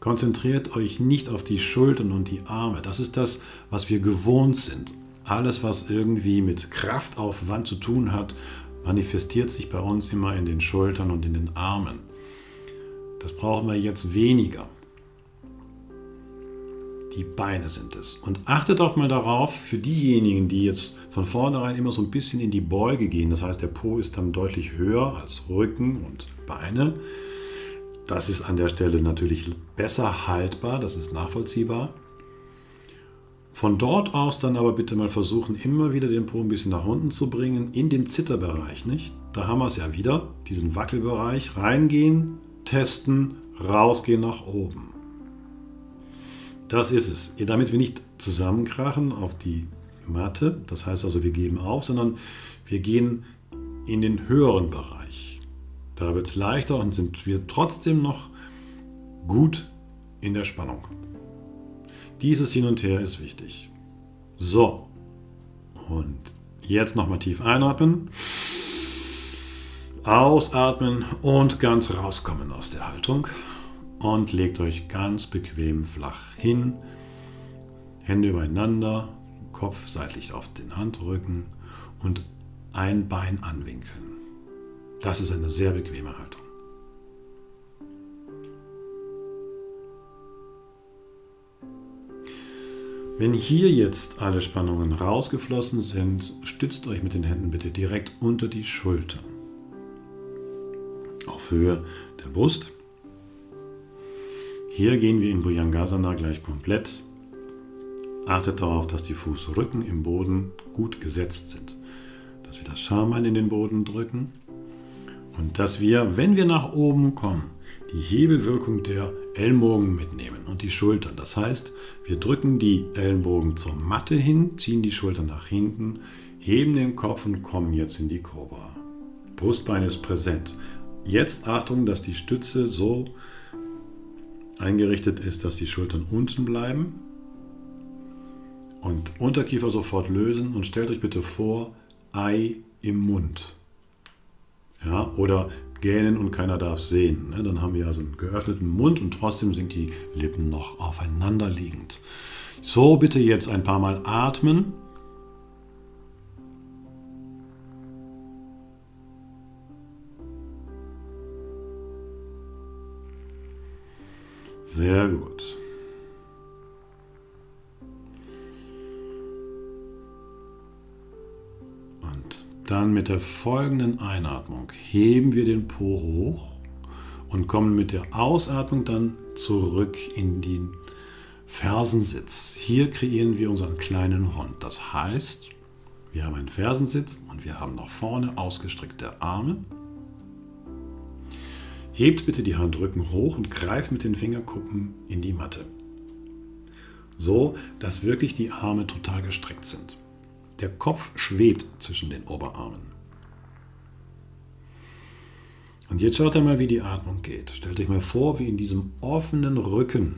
Konzentriert euch nicht auf die Schultern und die Arme. Das ist das, was wir gewohnt sind. Alles, was irgendwie mit Kraftaufwand zu tun hat, manifestiert sich bei uns immer in den Schultern und in den Armen. Das brauchen wir jetzt weniger. Die Beine sind es. Und achtet auch mal darauf, für diejenigen, die jetzt von vornherein immer so ein bisschen in die Beuge gehen, das heißt, der Po ist dann deutlich höher als Rücken und Beine. Das ist an der Stelle natürlich besser haltbar, das ist nachvollziehbar. Von dort aus dann aber bitte mal versuchen, immer wieder den Po ein bisschen nach unten zu bringen, in den Zitterbereich, nicht? da haben wir es ja wieder, diesen Wackelbereich, reingehen, testen, rausgehen nach oben. Das ist es. Damit wir nicht zusammenkrachen auf die Matte, das heißt also, wir geben auf, sondern wir gehen in den höheren Bereich. Da wird es leichter und sind wir trotzdem noch gut in der Spannung. Dieses Hin und Her ist wichtig. So, und jetzt nochmal tief einatmen, ausatmen und ganz rauskommen aus der Haltung. Und legt euch ganz bequem flach hin, Hände übereinander, Kopf seitlich auf den Handrücken und ein Bein anwinkeln. Das ist eine sehr bequeme Haltung. Wenn hier jetzt alle Spannungen rausgeflossen sind, stützt euch mit den Händen bitte direkt unter die Schultern. Auf Höhe der Brust. Hier gehen wir in Bhujangasana gleich komplett. Achtet darauf, dass die Fußrücken im Boden gut gesetzt sind. Dass wir das Schambein in den Boden drücken und dass wir, wenn wir nach oben kommen, die Hebelwirkung der Ellenbogen mitnehmen und die Schultern. Das heißt, wir drücken die Ellenbogen zur Matte hin, ziehen die Schultern nach hinten, heben den Kopf und kommen jetzt in die Cobra. Brustbein ist präsent. Jetzt Achtung, dass die Stütze so eingerichtet ist, dass die Schultern unten bleiben. Und Unterkiefer sofort lösen und stellt euch bitte vor, Ei im Mund. Ja, oder gähnen und keiner darf sehen. Ne? Dann haben wir also einen geöffneten Mund und trotzdem sind die Lippen noch aufeinander liegend. So bitte jetzt ein paar Mal atmen. Sehr gut. Dann mit der folgenden Einatmung heben wir den Po hoch und kommen mit der Ausatmung dann zurück in den Fersensitz. Hier kreieren wir unseren kleinen Hund. Das heißt, wir haben einen Fersensitz und wir haben nach vorne ausgestreckte Arme. Hebt bitte die Handrücken hoch und greift mit den Fingerkuppen in die Matte. So, dass wirklich die Arme total gestreckt sind. Der Kopf schwebt zwischen den Oberarmen. Und jetzt schaut einmal, wie die Atmung geht. Stellt euch mal vor, wie in diesem offenen Rücken,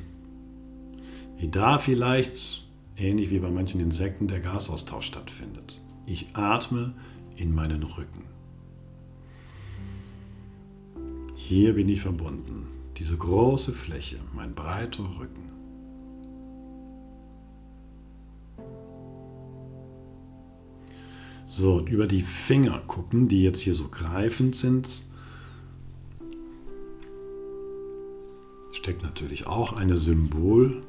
wie da vielleicht, ähnlich wie bei manchen Insekten, der Gasaustausch stattfindet. Ich atme in meinen Rücken. Hier bin ich verbunden. Diese große Fläche, mein breiter Rücken. So, über die Finger gucken, die jetzt hier so greifend sind, steckt natürlich auch eine Symbol,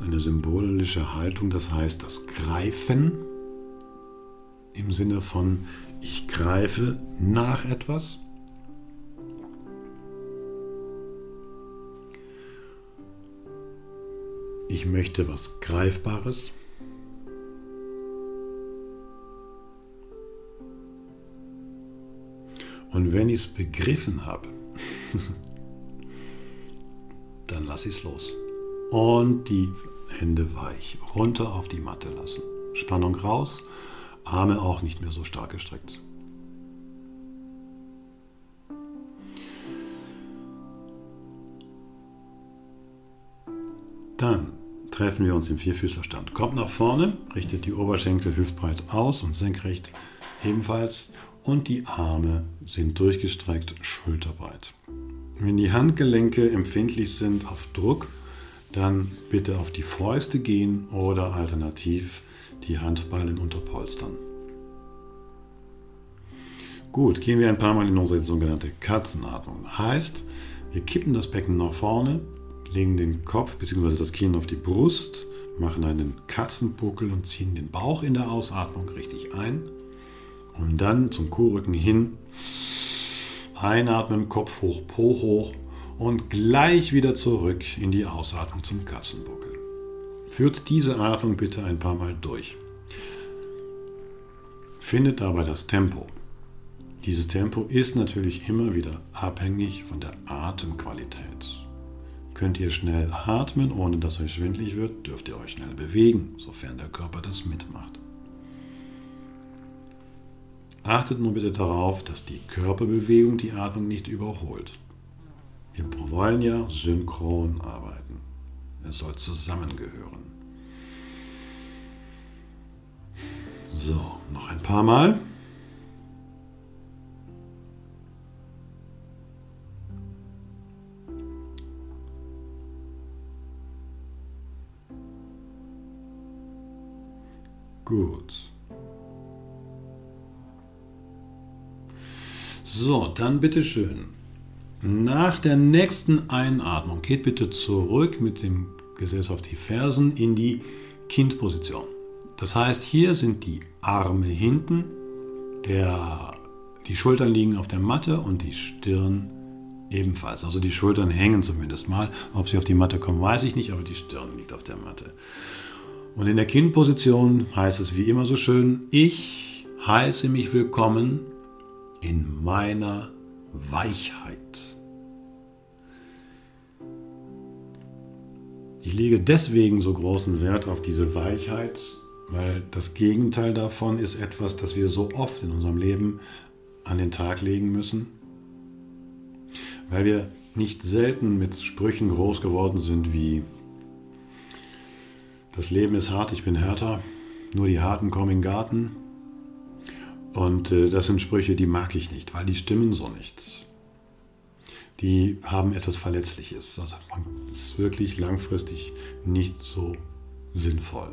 eine symbolische Haltung, das heißt das Greifen im Sinne von ich greife nach etwas. Ich möchte was Greifbares. Und wenn ich es begriffen habe, dann lasse ich es los. Und die Hände weich, runter auf die Matte lassen. Spannung raus, Arme auch nicht mehr so stark gestreckt. Dann treffen wir uns im Vierfüßlerstand. Kommt nach vorne, richtet die Oberschenkel hüftbreit aus und senkrecht ebenfalls und die Arme sind durchgestreckt schulterbreit. Wenn die Handgelenke empfindlich sind auf Druck, dann bitte auf die Fäuste gehen oder alternativ die Handballen unterpolstern. Gut, gehen wir ein paar Mal in unsere sogenannte Katzenatmung. Heißt, wir kippen das Becken nach vorne, legen den Kopf bzw. das Kinn auf die Brust, machen einen Katzenbuckel und ziehen den Bauch in der Ausatmung richtig ein. Und dann zum Kuhrücken hin. Einatmen, Kopf hoch, Po hoch und gleich wieder zurück in die Ausatmung zum Katzenbuckel. Führt diese Atmung bitte ein paar Mal durch. Findet dabei das Tempo. Dieses Tempo ist natürlich immer wieder abhängig von der Atemqualität. Könnt ihr schnell atmen, ohne dass euch schwindlig wird, dürft ihr euch schnell bewegen, sofern der Körper das mitmacht. Achtet nur bitte darauf, dass die Körperbewegung die Atmung nicht überholt. Wir wollen ja synchron arbeiten. Es soll zusammengehören. So, noch ein paar Mal. Gut. So, dann bitteschön. Nach der nächsten Einatmung geht bitte zurück mit dem Gesäß auf die Fersen in die Kindposition. Das heißt, hier sind die Arme hinten, der, die Schultern liegen auf der Matte und die Stirn ebenfalls. Also die Schultern hängen zumindest mal. Ob sie auf die Matte kommen, weiß ich nicht, aber die Stirn liegt auf der Matte. Und in der Kindposition heißt es wie immer so schön, ich heiße mich willkommen in meiner Weichheit. Ich lege deswegen so großen Wert auf diese Weichheit, weil das Gegenteil davon ist etwas, das wir so oft in unserem Leben an den Tag legen müssen, weil wir nicht selten mit Sprüchen groß geworden sind wie das Leben ist hart, ich bin härter. Nur die Harten kommen in den Garten. Und äh, das sind Sprüche, die mag ich nicht, weil die stimmen so nicht. Die haben etwas Verletzliches. Also man ist wirklich langfristig nicht so sinnvoll.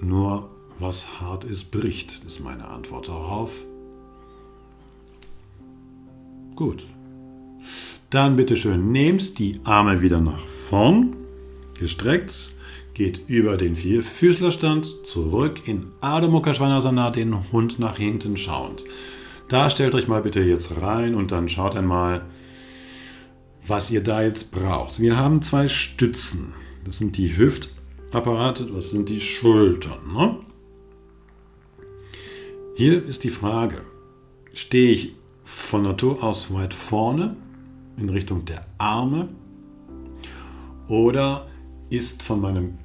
Nur was hart ist, bricht, ist meine Antwort darauf. Gut. Dann bitteschön, nehmt die Arme wieder nach vorn gestreckt, geht über den Vierfüßlerstand zurück in Adho Mukha Svanasana, den Hund nach hinten schauend. Da stellt euch mal bitte jetzt rein und dann schaut einmal, was ihr da jetzt braucht. Wir haben zwei Stützen. Das sind die Hüftapparate, das sind die Schultern. Ne? Hier ist die Frage, stehe ich von Natur aus weit vorne in Richtung der Arme oder ist von meinem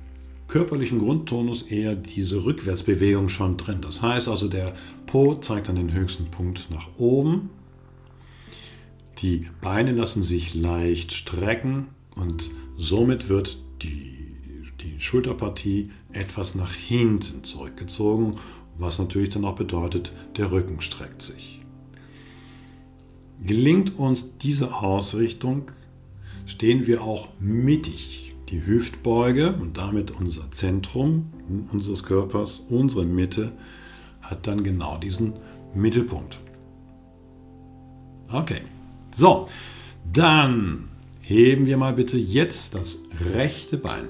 körperlichen Grundtonus eher diese Rückwärtsbewegung schon drin. Das heißt also, der Po zeigt an den höchsten Punkt nach oben. Die Beine lassen sich leicht strecken und somit wird die, die Schulterpartie etwas nach hinten zurückgezogen, was natürlich dann auch bedeutet, der Rücken streckt sich. Gelingt uns diese Ausrichtung, stehen wir auch mittig die Hüftbeuge und damit unser Zentrum unseres Körpers, unsere Mitte, hat dann genau diesen Mittelpunkt. Okay, so, dann heben wir mal bitte jetzt das rechte Bein.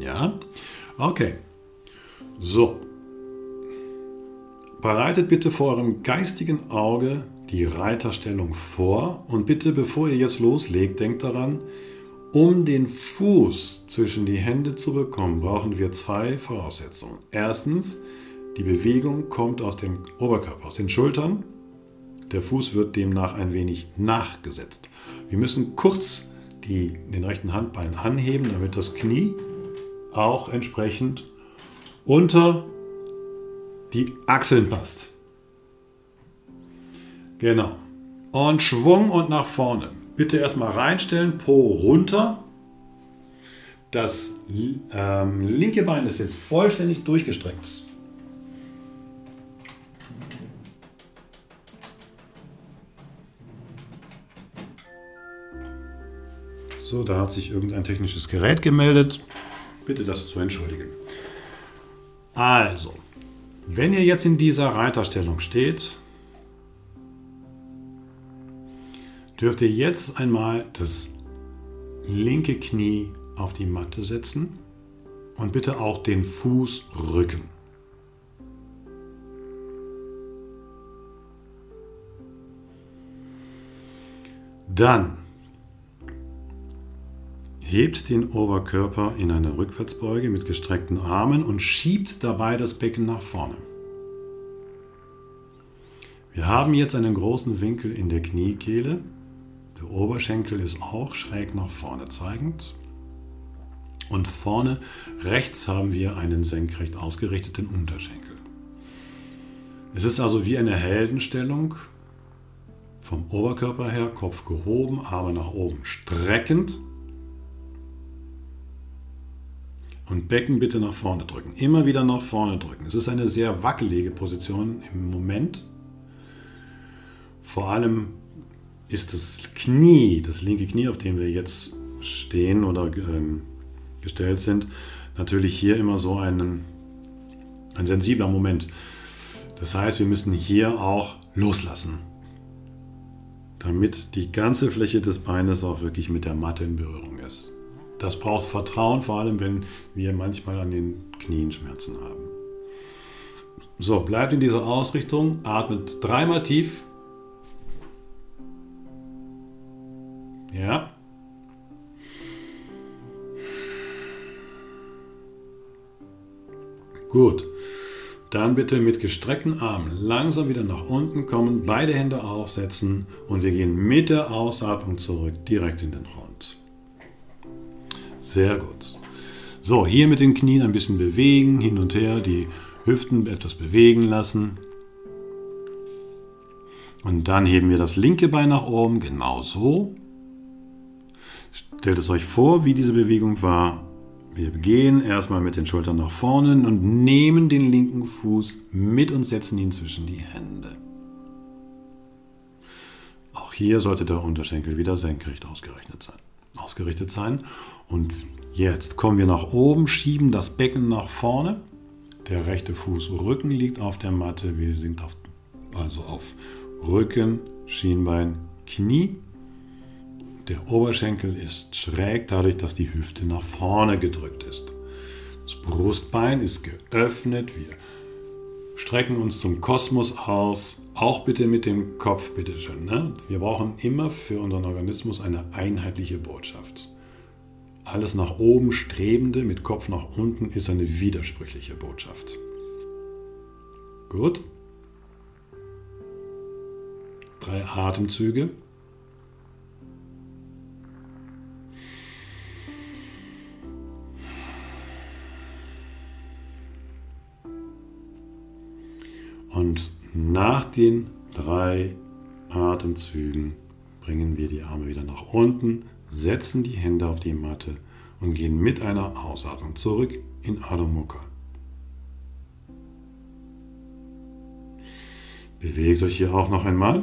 Ja, okay. So, bereitet bitte vor eurem geistigen Auge die Reiterstellung vor und bitte, bevor ihr jetzt loslegt, denkt daran, um den Fuß zwischen die Hände zu bekommen, brauchen wir zwei Voraussetzungen. Erstens, die Bewegung kommt aus dem Oberkörper, aus den Schultern. Der Fuß wird demnach ein wenig nachgesetzt. Wir müssen kurz die, den rechten Handballen anheben, damit das Knie auch entsprechend unter die Achseln passt. Genau. Und Schwung und nach vorne. Bitte erstmal reinstellen, Po runter. Das ähm, linke Bein ist jetzt vollständig durchgestreckt. So, da hat sich irgendein technisches Gerät gemeldet. Bitte das zu entschuldigen. Also, wenn ihr jetzt in dieser Reiterstellung steht, dürft ihr jetzt einmal das linke Knie auf die Matte setzen und bitte auch den Fuß rücken. Dann hebt den Oberkörper in eine Rückwärtsbeuge mit gestreckten Armen und schiebt dabei das Becken nach vorne. Wir haben jetzt einen großen Winkel in der Kniekehle. Der Oberschenkel ist auch schräg nach vorne zeigend. Und vorne rechts haben wir einen senkrecht ausgerichteten Unterschenkel. Es ist also wie eine Heldenstellung. Vom Oberkörper her, Kopf gehoben, Arme nach oben streckend. Und Becken bitte nach vorne drücken. Immer wieder nach vorne drücken. Es ist eine sehr wackelige Position im Moment. Vor allem ist das Knie, das linke Knie, auf dem wir jetzt stehen oder ähm, gestellt sind, natürlich hier immer so einen, ein sensibler Moment. Das heißt, wir müssen hier auch loslassen, damit die ganze Fläche des Beines auch wirklich mit der Matte in Berührung ist. Das braucht Vertrauen, vor allem wenn wir manchmal an den Knien Schmerzen haben. So, bleibt in dieser Ausrichtung, atmet dreimal tief. Ja. Gut. Dann bitte mit gestreckten Armen langsam wieder nach unten kommen, beide Hände aufsetzen und wir gehen mit der Ausatmung zurück direkt in den Hund. Sehr gut. So, hier mit den Knien ein bisschen bewegen, hin und her, die Hüften etwas bewegen lassen. Und dann heben wir das linke Bein nach oben, genau so. Stellt es euch vor, wie diese Bewegung war. Wir gehen erstmal mit den Schultern nach vorne und nehmen den linken Fuß mit und setzen ihn zwischen die Hände. Auch hier sollte der Unterschenkel wieder senkrecht ausgerichtet sein. Ausgerichtet sein. Und jetzt kommen wir nach oben, schieben das Becken nach vorne. Der rechte Fuß Rücken liegt auf der Matte. Wir sind auf, also auf Rücken, Schienbein, Knie. Der Oberschenkel ist schräg dadurch, dass die Hüfte nach vorne gedrückt ist. Das Brustbein ist geöffnet. Wir strecken uns zum Kosmos aus. Auch bitte mit dem Kopf, bitteschön. Ne? Wir brauchen immer für unseren Organismus eine einheitliche Botschaft. Alles nach oben strebende mit Kopf nach unten ist eine widersprüchliche Botschaft. Gut. Drei Atemzüge. Und nach den drei Atemzügen bringen wir die Arme wieder nach unten, setzen die Hände auf die Matte und gehen mit einer Ausatmung zurück in Adho Mukha. Bewegt euch hier auch noch einmal.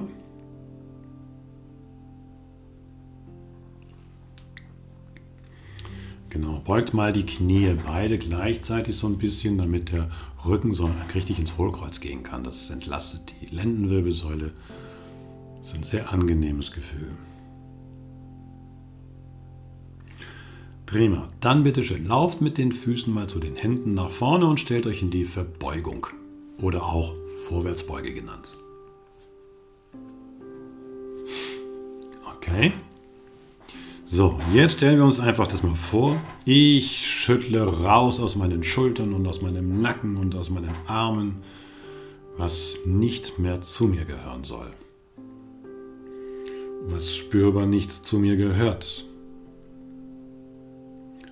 Beugt mal die Knie beide gleichzeitig so ein bisschen, damit der Rücken so richtig ins Hohlkreuz gehen kann. Das entlastet die Lendenwirbelsäule. Das ist ein sehr angenehmes Gefühl. Prima. Dann bitte schön, lauft mit den Füßen mal zu den Händen nach vorne und stellt euch in die Verbeugung oder auch Vorwärtsbeuge genannt. Okay. So, jetzt stellen wir uns einfach das mal vor. Ich schüttle raus aus meinen Schultern und aus meinem Nacken und aus meinen Armen, was nicht mehr zu mir gehören soll. Was spürbar nicht zu mir gehört.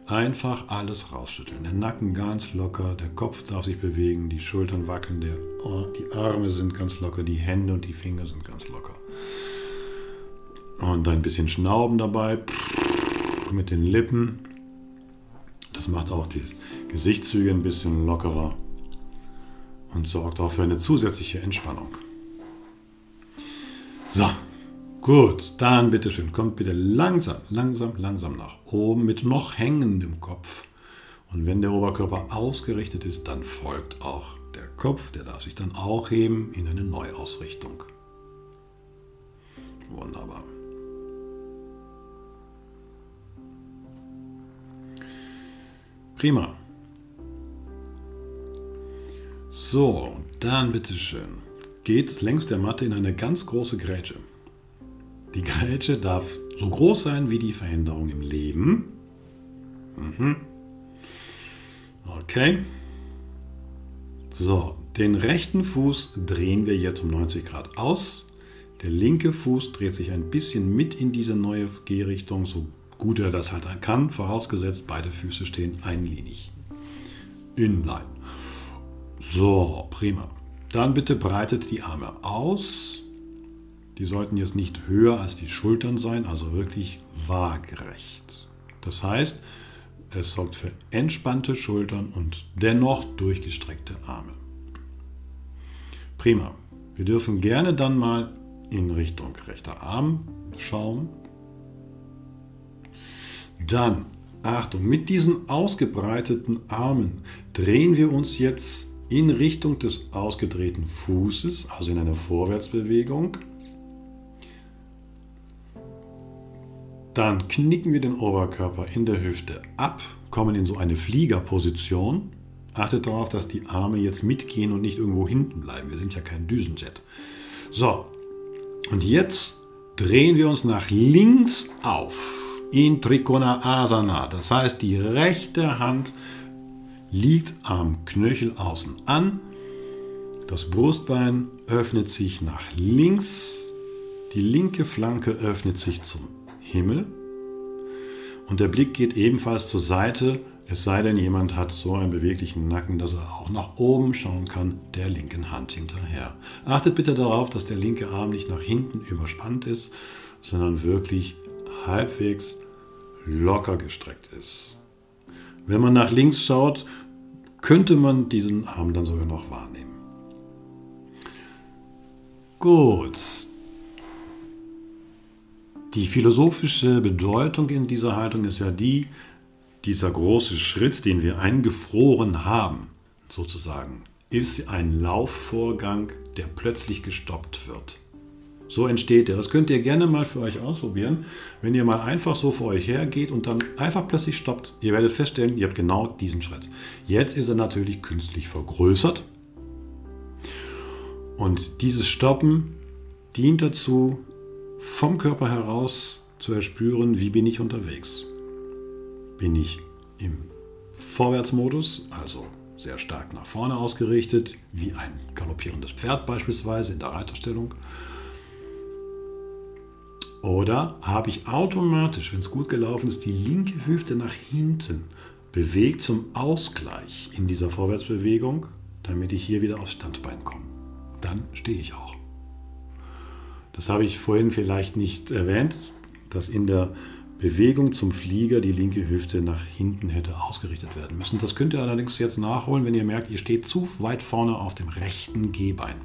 Einfach alles rausschütteln. Der Nacken ganz locker, der Kopf darf sich bewegen, die Schultern wackeln, der, die Arme sind ganz locker, die Hände und die Finger sind ganz locker. Und ein bisschen Schnauben dabei mit den Lippen. Das macht auch die Gesichtszüge ein bisschen lockerer und sorgt auch für eine zusätzliche Entspannung. So, gut, dann bitteschön, kommt bitte langsam, langsam, langsam nach oben mit noch hängendem Kopf. Und wenn der Oberkörper ausgerichtet ist, dann folgt auch der Kopf, der darf sich dann auch heben in eine Neuausrichtung. Wunderbar. Prima. So, dann bitteschön. Geht längs der Matte in eine ganz große Grätsche. Die Grätsche darf so groß sein wie die Veränderung im Leben. Mhm. Okay. So, den rechten Fuß drehen wir jetzt um 90 Grad aus. Der linke Fuß dreht sich ein bisschen mit in diese neue Gehrichtung, so gut er das halt kann, vorausgesetzt beide Füße stehen einlinig. Inline. So, prima. Dann bitte breitet die Arme aus. Die sollten jetzt nicht höher als die Schultern sein, also wirklich waagerecht. Das heißt, es sorgt für entspannte Schultern und dennoch durchgestreckte Arme. Prima. Wir dürfen gerne dann mal in Richtung rechter Arm schauen. Dann, Achtung, mit diesen ausgebreiteten Armen drehen wir uns jetzt in Richtung des ausgedrehten Fußes, also in eine Vorwärtsbewegung. Dann knicken wir den Oberkörper in der Hüfte ab, kommen in so eine Fliegerposition. Achtet darauf, dass die Arme jetzt mitgehen und nicht irgendwo hinten bleiben. Wir sind ja kein Düsenjet. So, und jetzt drehen wir uns nach links auf in Trikona Asana. Das heißt, die rechte Hand liegt am Knöchel außen an. Das Brustbein öffnet sich nach links. Die linke Flanke öffnet sich zum Himmel. Und der Blick geht ebenfalls zur Seite, es sei denn, jemand hat so einen beweglichen Nacken, dass er auch nach oben schauen kann, der linken Hand hinterher. Achtet bitte darauf, dass der linke Arm nicht nach hinten überspannt ist, sondern wirklich halbwegs locker gestreckt ist. Wenn man nach links schaut, könnte man diesen Arm dann sogar noch wahrnehmen. Gut. Die philosophische Bedeutung in dieser Haltung ist ja die, dieser große Schritt, den wir eingefroren haben, sozusagen, ist ein Laufvorgang, der plötzlich gestoppt wird. So entsteht er. Das könnt ihr gerne mal für euch ausprobieren, wenn ihr mal einfach so vor euch hergeht und dann einfach plötzlich stoppt. Ihr werdet feststellen, ihr habt genau diesen Schritt. Jetzt ist er natürlich künstlich vergrößert. Und dieses Stoppen dient dazu, vom Körper heraus zu erspüren, wie bin ich unterwegs. Bin ich im Vorwärtsmodus, also sehr stark nach vorne ausgerichtet, wie ein galoppierendes Pferd beispielsweise in der Reiterstellung. Oder habe ich automatisch, wenn es gut gelaufen ist, die linke Hüfte nach hinten bewegt zum Ausgleich in dieser Vorwärtsbewegung, damit ich hier wieder aufs Standbein komme. Dann stehe ich auch. Das habe ich vorhin vielleicht nicht erwähnt, dass in der Bewegung zum Flieger die linke Hüfte nach hinten hätte ausgerichtet werden müssen. Das könnt ihr allerdings jetzt nachholen, wenn ihr merkt, ihr steht zu weit vorne auf dem rechten Gehbein.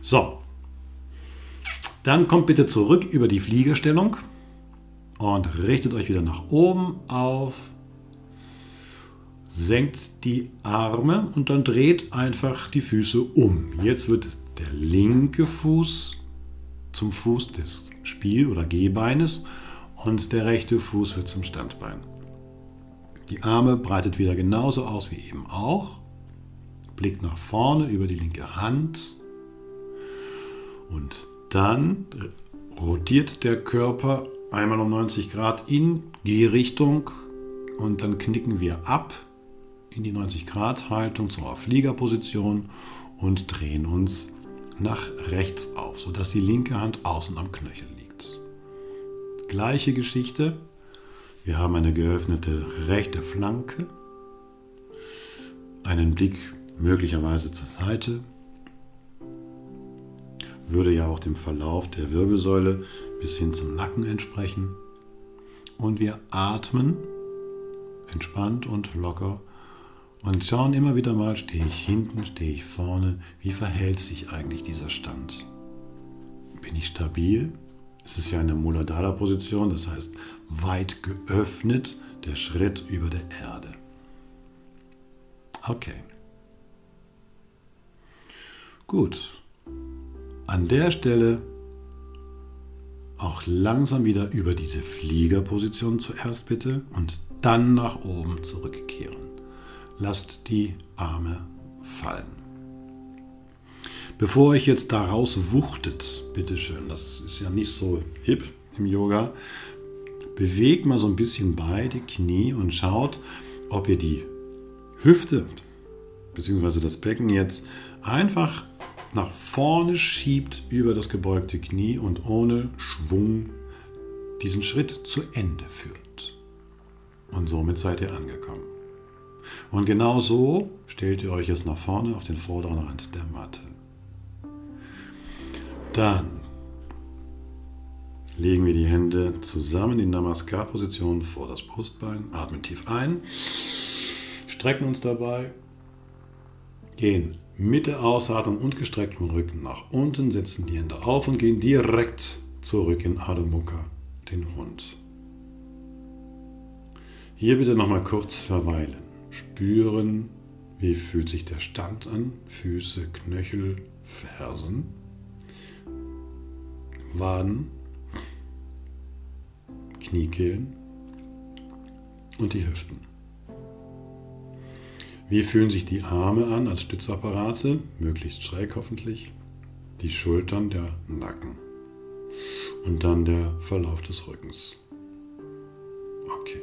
So, dann kommt bitte zurück über die Fliegerstellung und richtet euch wieder nach oben auf. Senkt die Arme und dann dreht einfach die Füße um. Jetzt wird der linke Fuß zum Fuß des Spiel- oder Gehbeines und der rechte Fuß wird zum Standbein. Die Arme breitet wieder genauso aus wie eben auch. Blickt nach vorne über die linke Hand und dann rotiert der Körper einmal um 90 Grad in Gehrichtung und dann knicken wir ab in die 90 Grad Haltung zur Fliegerposition und drehen uns nach rechts auf, sodass die linke Hand außen am Knöchel liegt. Gleiche Geschichte. Wir haben eine geöffnete rechte Flanke, einen Blick möglicherweise zur Seite, würde ja auch dem Verlauf der Wirbelsäule bis hin zum Nacken entsprechen. Und wir atmen entspannt und locker und schauen immer wieder mal, stehe ich hinten, stehe ich vorne, wie verhält sich eigentlich dieser Stand? Bin ich stabil? Es ist ja eine Muladhara-Position, das heißt weit geöffnet, der Schritt über der Erde. Okay. Gut. An der Stelle auch langsam wieder über diese Fliegerposition zuerst bitte und dann nach oben zurückkehren lasst die Arme fallen. Bevor euch jetzt daraus wuchtet, bitteschön, das ist ja nicht so hip im Yoga, bewegt mal so ein bisschen beide Knie und schaut, ob ihr die Hüfte bzw. das Becken jetzt einfach nach vorne schiebt über das gebeugte Knie und ohne Schwung diesen Schritt zu Ende führt. Und somit seid ihr angekommen. Und genau so stellt ihr euch jetzt nach vorne auf den vorderen Rand der Matte. Dann legen wir die Hände zusammen in Namaskar-Position vor das Brustbein, atmen tief ein, strecken uns dabei, gehen mit der Ausatmung und gestrecktem Rücken nach unten, setzen die Hände auf und gehen direkt zurück in Adho Mukha, den Hund. Hier bitte nochmal kurz verweilen. Spüren, wie fühlt sich der Stand an, Füße, Knöchel, Fersen, Waden, Kniekehlen und die Hüften. Wie fühlen sich die Arme an als Stützapparate, möglichst schräg hoffentlich, die Schultern, der Nacken und dann der Verlauf des Rückens. Okay.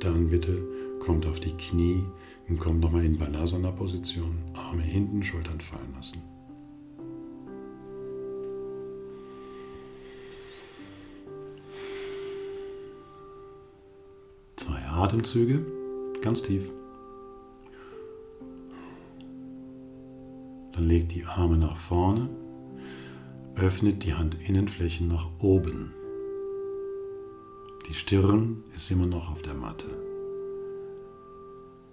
Dann bitte kommt auf die Knie und kommt nochmal in Balasana-Position, Arme hinten, Schultern fallen lassen. Zwei Atemzüge. Ganz tief. Dann legt die Arme nach vorne, öffnet die Handinnenflächen nach oben. Die Stirn ist immer noch auf der Matte.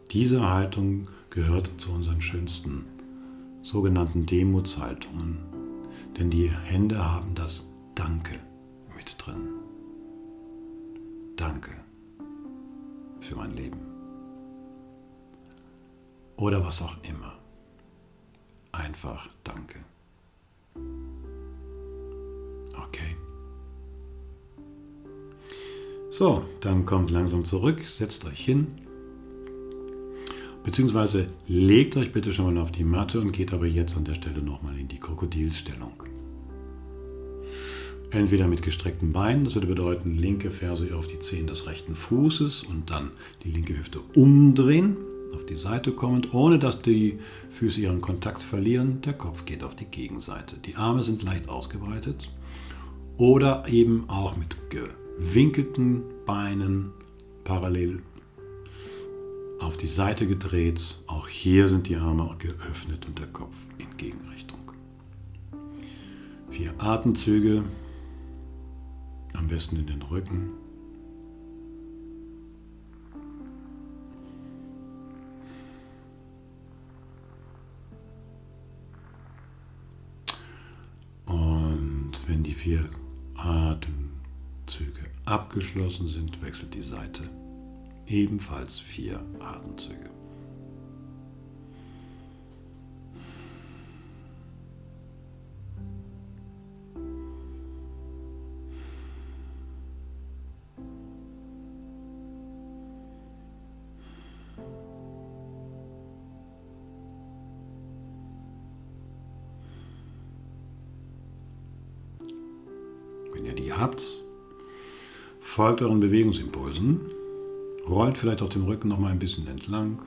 Diese Haltung gehört zu unseren schönsten sogenannten Demutshaltungen, denn die Hände haben das Danke mit drin. Danke für mein Leben oder was auch immer. Einfach danke. Okay. So, dann kommt langsam zurück, setzt euch hin. Beziehungsweise legt euch bitte schon mal auf die Matte und geht aber jetzt an der Stelle nochmal in die Krokodilsstellung. Entweder mit gestreckten Beinen, das würde bedeuten, linke Ferse auf die Zehen des rechten Fußes und dann die linke Hüfte umdrehen auf die Seite kommend, ohne dass die Füße ihren Kontakt verlieren. Der Kopf geht auf die Gegenseite. Die Arme sind leicht ausgebreitet oder eben auch mit gewinkelten Beinen parallel auf die Seite gedreht. Auch hier sind die Arme geöffnet und der Kopf in Gegenrichtung. Vier Atemzüge, am besten in den Rücken. Wenn die vier Atemzüge abgeschlossen sind, wechselt die Seite ebenfalls vier Atemzüge. Folgt euren Bewegungsimpulsen, rollt vielleicht auf dem Rücken noch mal ein bisschen entlang.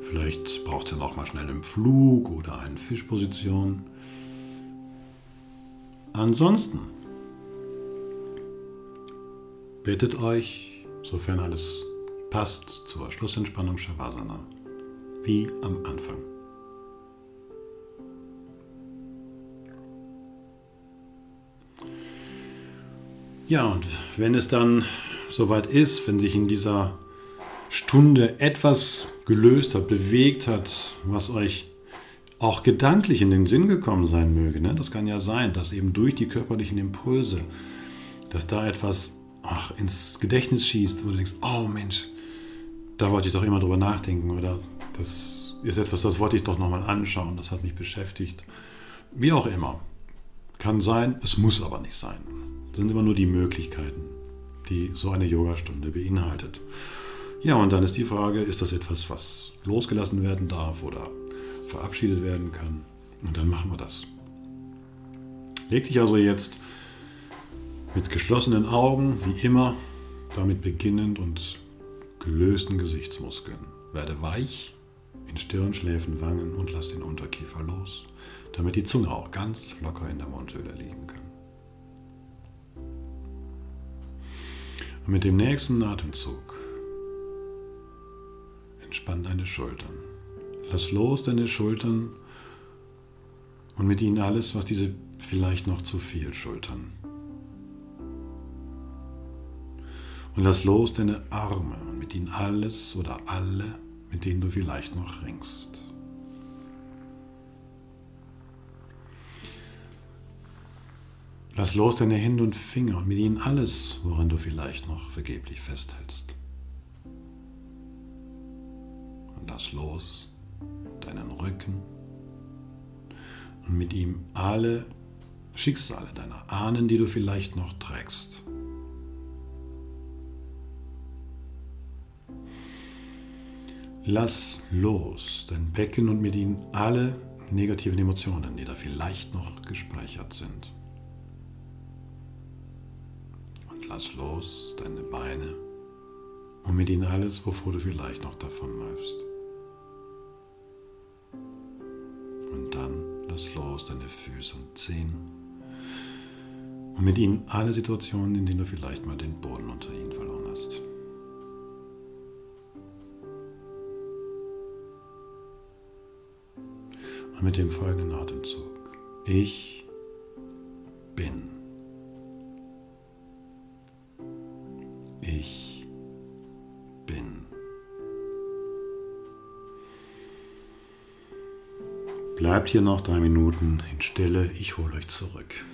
Vielleicht braucht ihr noch mal schnell einen Flug oder eine Fischposition. Ansonsten bittet euch, sofern alles passt, zur Schlussentspannung Shavasana, wie am Anfang. Ja, und wenn es dann soweit ist, wenn sich in dieser Stunde etwas gelöst hat, bewegt hat, was euch auch gedanklich in den Sinn gekommen sein möge, ne? das kann ja sein, dass eben durch die körperlichen Impulse, dass da etwas ach, ins Gedächtnis schießt, wo du denkst, oh Mensch, da wollte ich doch immer drüber nachdenken oder das ist etwas, das wollte ich doch nochmal anschauen, das hat mich beschäftigt. Wie auch immer. Kann sein, es muss aber nicht sein. Sind immer nur die Möglichkeiten, die so eine Yogastunde beinhaltet. Ja, und dann ist die Frage, ist das etwas, was losgelassen werden darf oder verabschiedet werden kann? Und dann machen wir das. Leg dich also jetzt Mit geschlossenen Augen, wie immer, damit beginnend und gelösten Gesichtsmuskeln. Werde weich in Stirn, Schläfen, Wangen und lass den Unterkiefer los, damit die Zunge auch ganz locker in der Mundhöhle liegen kann. Und mit dem nächsten Atemzug entspann deine Schultern. Lass los deine Schultern und mit ihnen alles, was diese vielleicht noch zu viel schultern. Und lass los deine Arme und mit ihnen alles oder alle, mit denen du vielleicht noch ringst. Lass los deine Hände und Finger und mit ihnen alles, woran du vielleicht noch vergeblich festhältst. Und lass los deinen Rücken und mit ihm alle Schicksale deiner Ahnen, die du vielleicht noch trägst. Lass los dein Becken und mit ihm alle negativen Emotionen, die da vielleicht noch gespeichert sind. Lass los deine Beine und mit ihnen alles, wovor du vielleicht noch davonläufst. Und dann lass los deine Füße und Zehen und mit ihnen alle Situationen, in denen du vielleicht mal den Boden unter ihnen verloren hast. Und mit dem folgenden Atemzug. Ich bin. Bleibt hier noch drei Minuten in Stille. Ich hole euch zurück.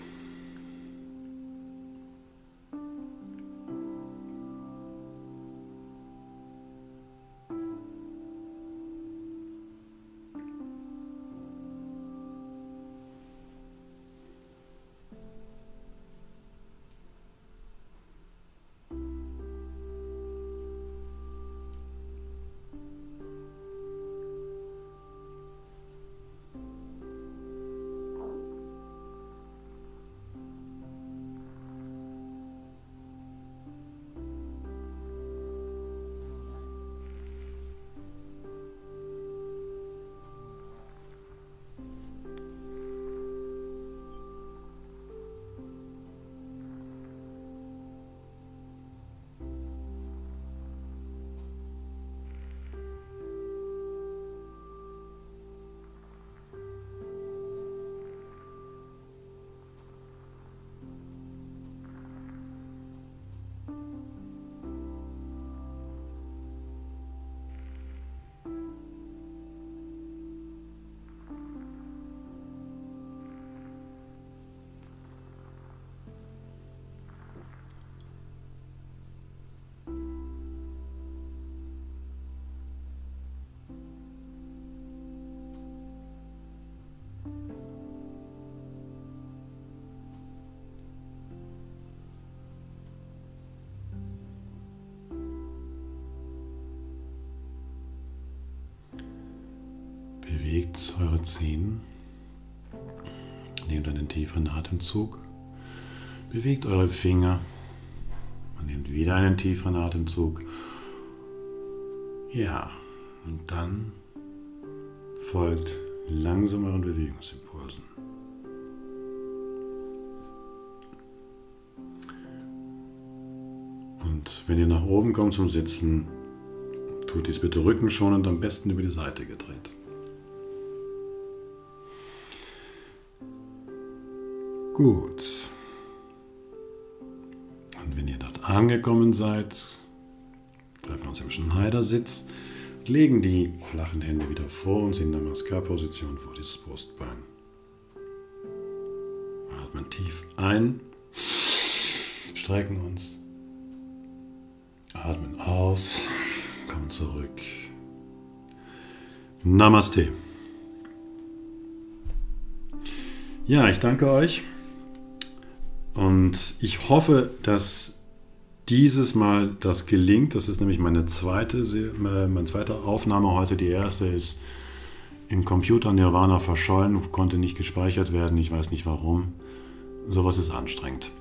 Bewegt eure Zehen. Nehmt einen tieferen Atemzug. Bewegt eure Finger. Und nehmt wieder einen tieferen Atemzug. Ja, und dann folgt langsam euren Bewegungsimpulsen. Und wenn ihr nach oben kommt zum Sitzen, tut dies bitte rückenschonend, am besten über die Seite gedreht. Gut. Und wenn ihr dort angekommen seid, treffen wir uns im Schneidersitz, legen die flachen Hände wieder vor uns in Namaskar-Position vor dieses Brustbein. Atmen tief ein, strecken uns, atmen aus, kommen zurück. Namaste. Ja, ich danke euch. Und ich hoffe, dass dieses Mal das gelingt. Das ist nämlich meine zweite, äh, meine zweite Aufnahme heute. Die erste ist im Computer Nirvana verschollen, konnte nicht gespeichert werden. Ich weiß nicht warum. Sowas ist anstrengend.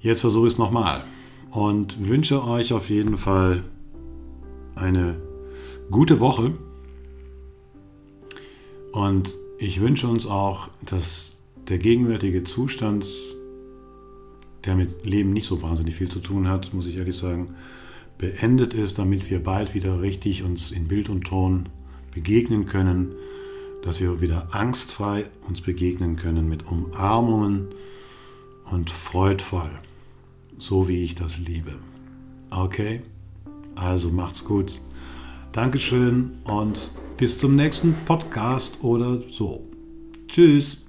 Jetzt versuche ich es nochmal und wünsche euch auf jeden Fall eine gute Woche. Und ich wünsche uns auch, dass der gegenwärtige Zustand, der mit Leben nicht so wahnsinnig viel zu tun hat, muss ich ehrlich sagen, beendet ist, damit wir bald wieder richtig uns in Bild und Ton begegnen können, dass wir wieder angstfrei uns begegnen können mit Umarmungen und freudvoll, so wie ich das liebe. Okay? Also macht's gut. Dankeschön und bis zum nächsten Podcast oder so. Tschüss.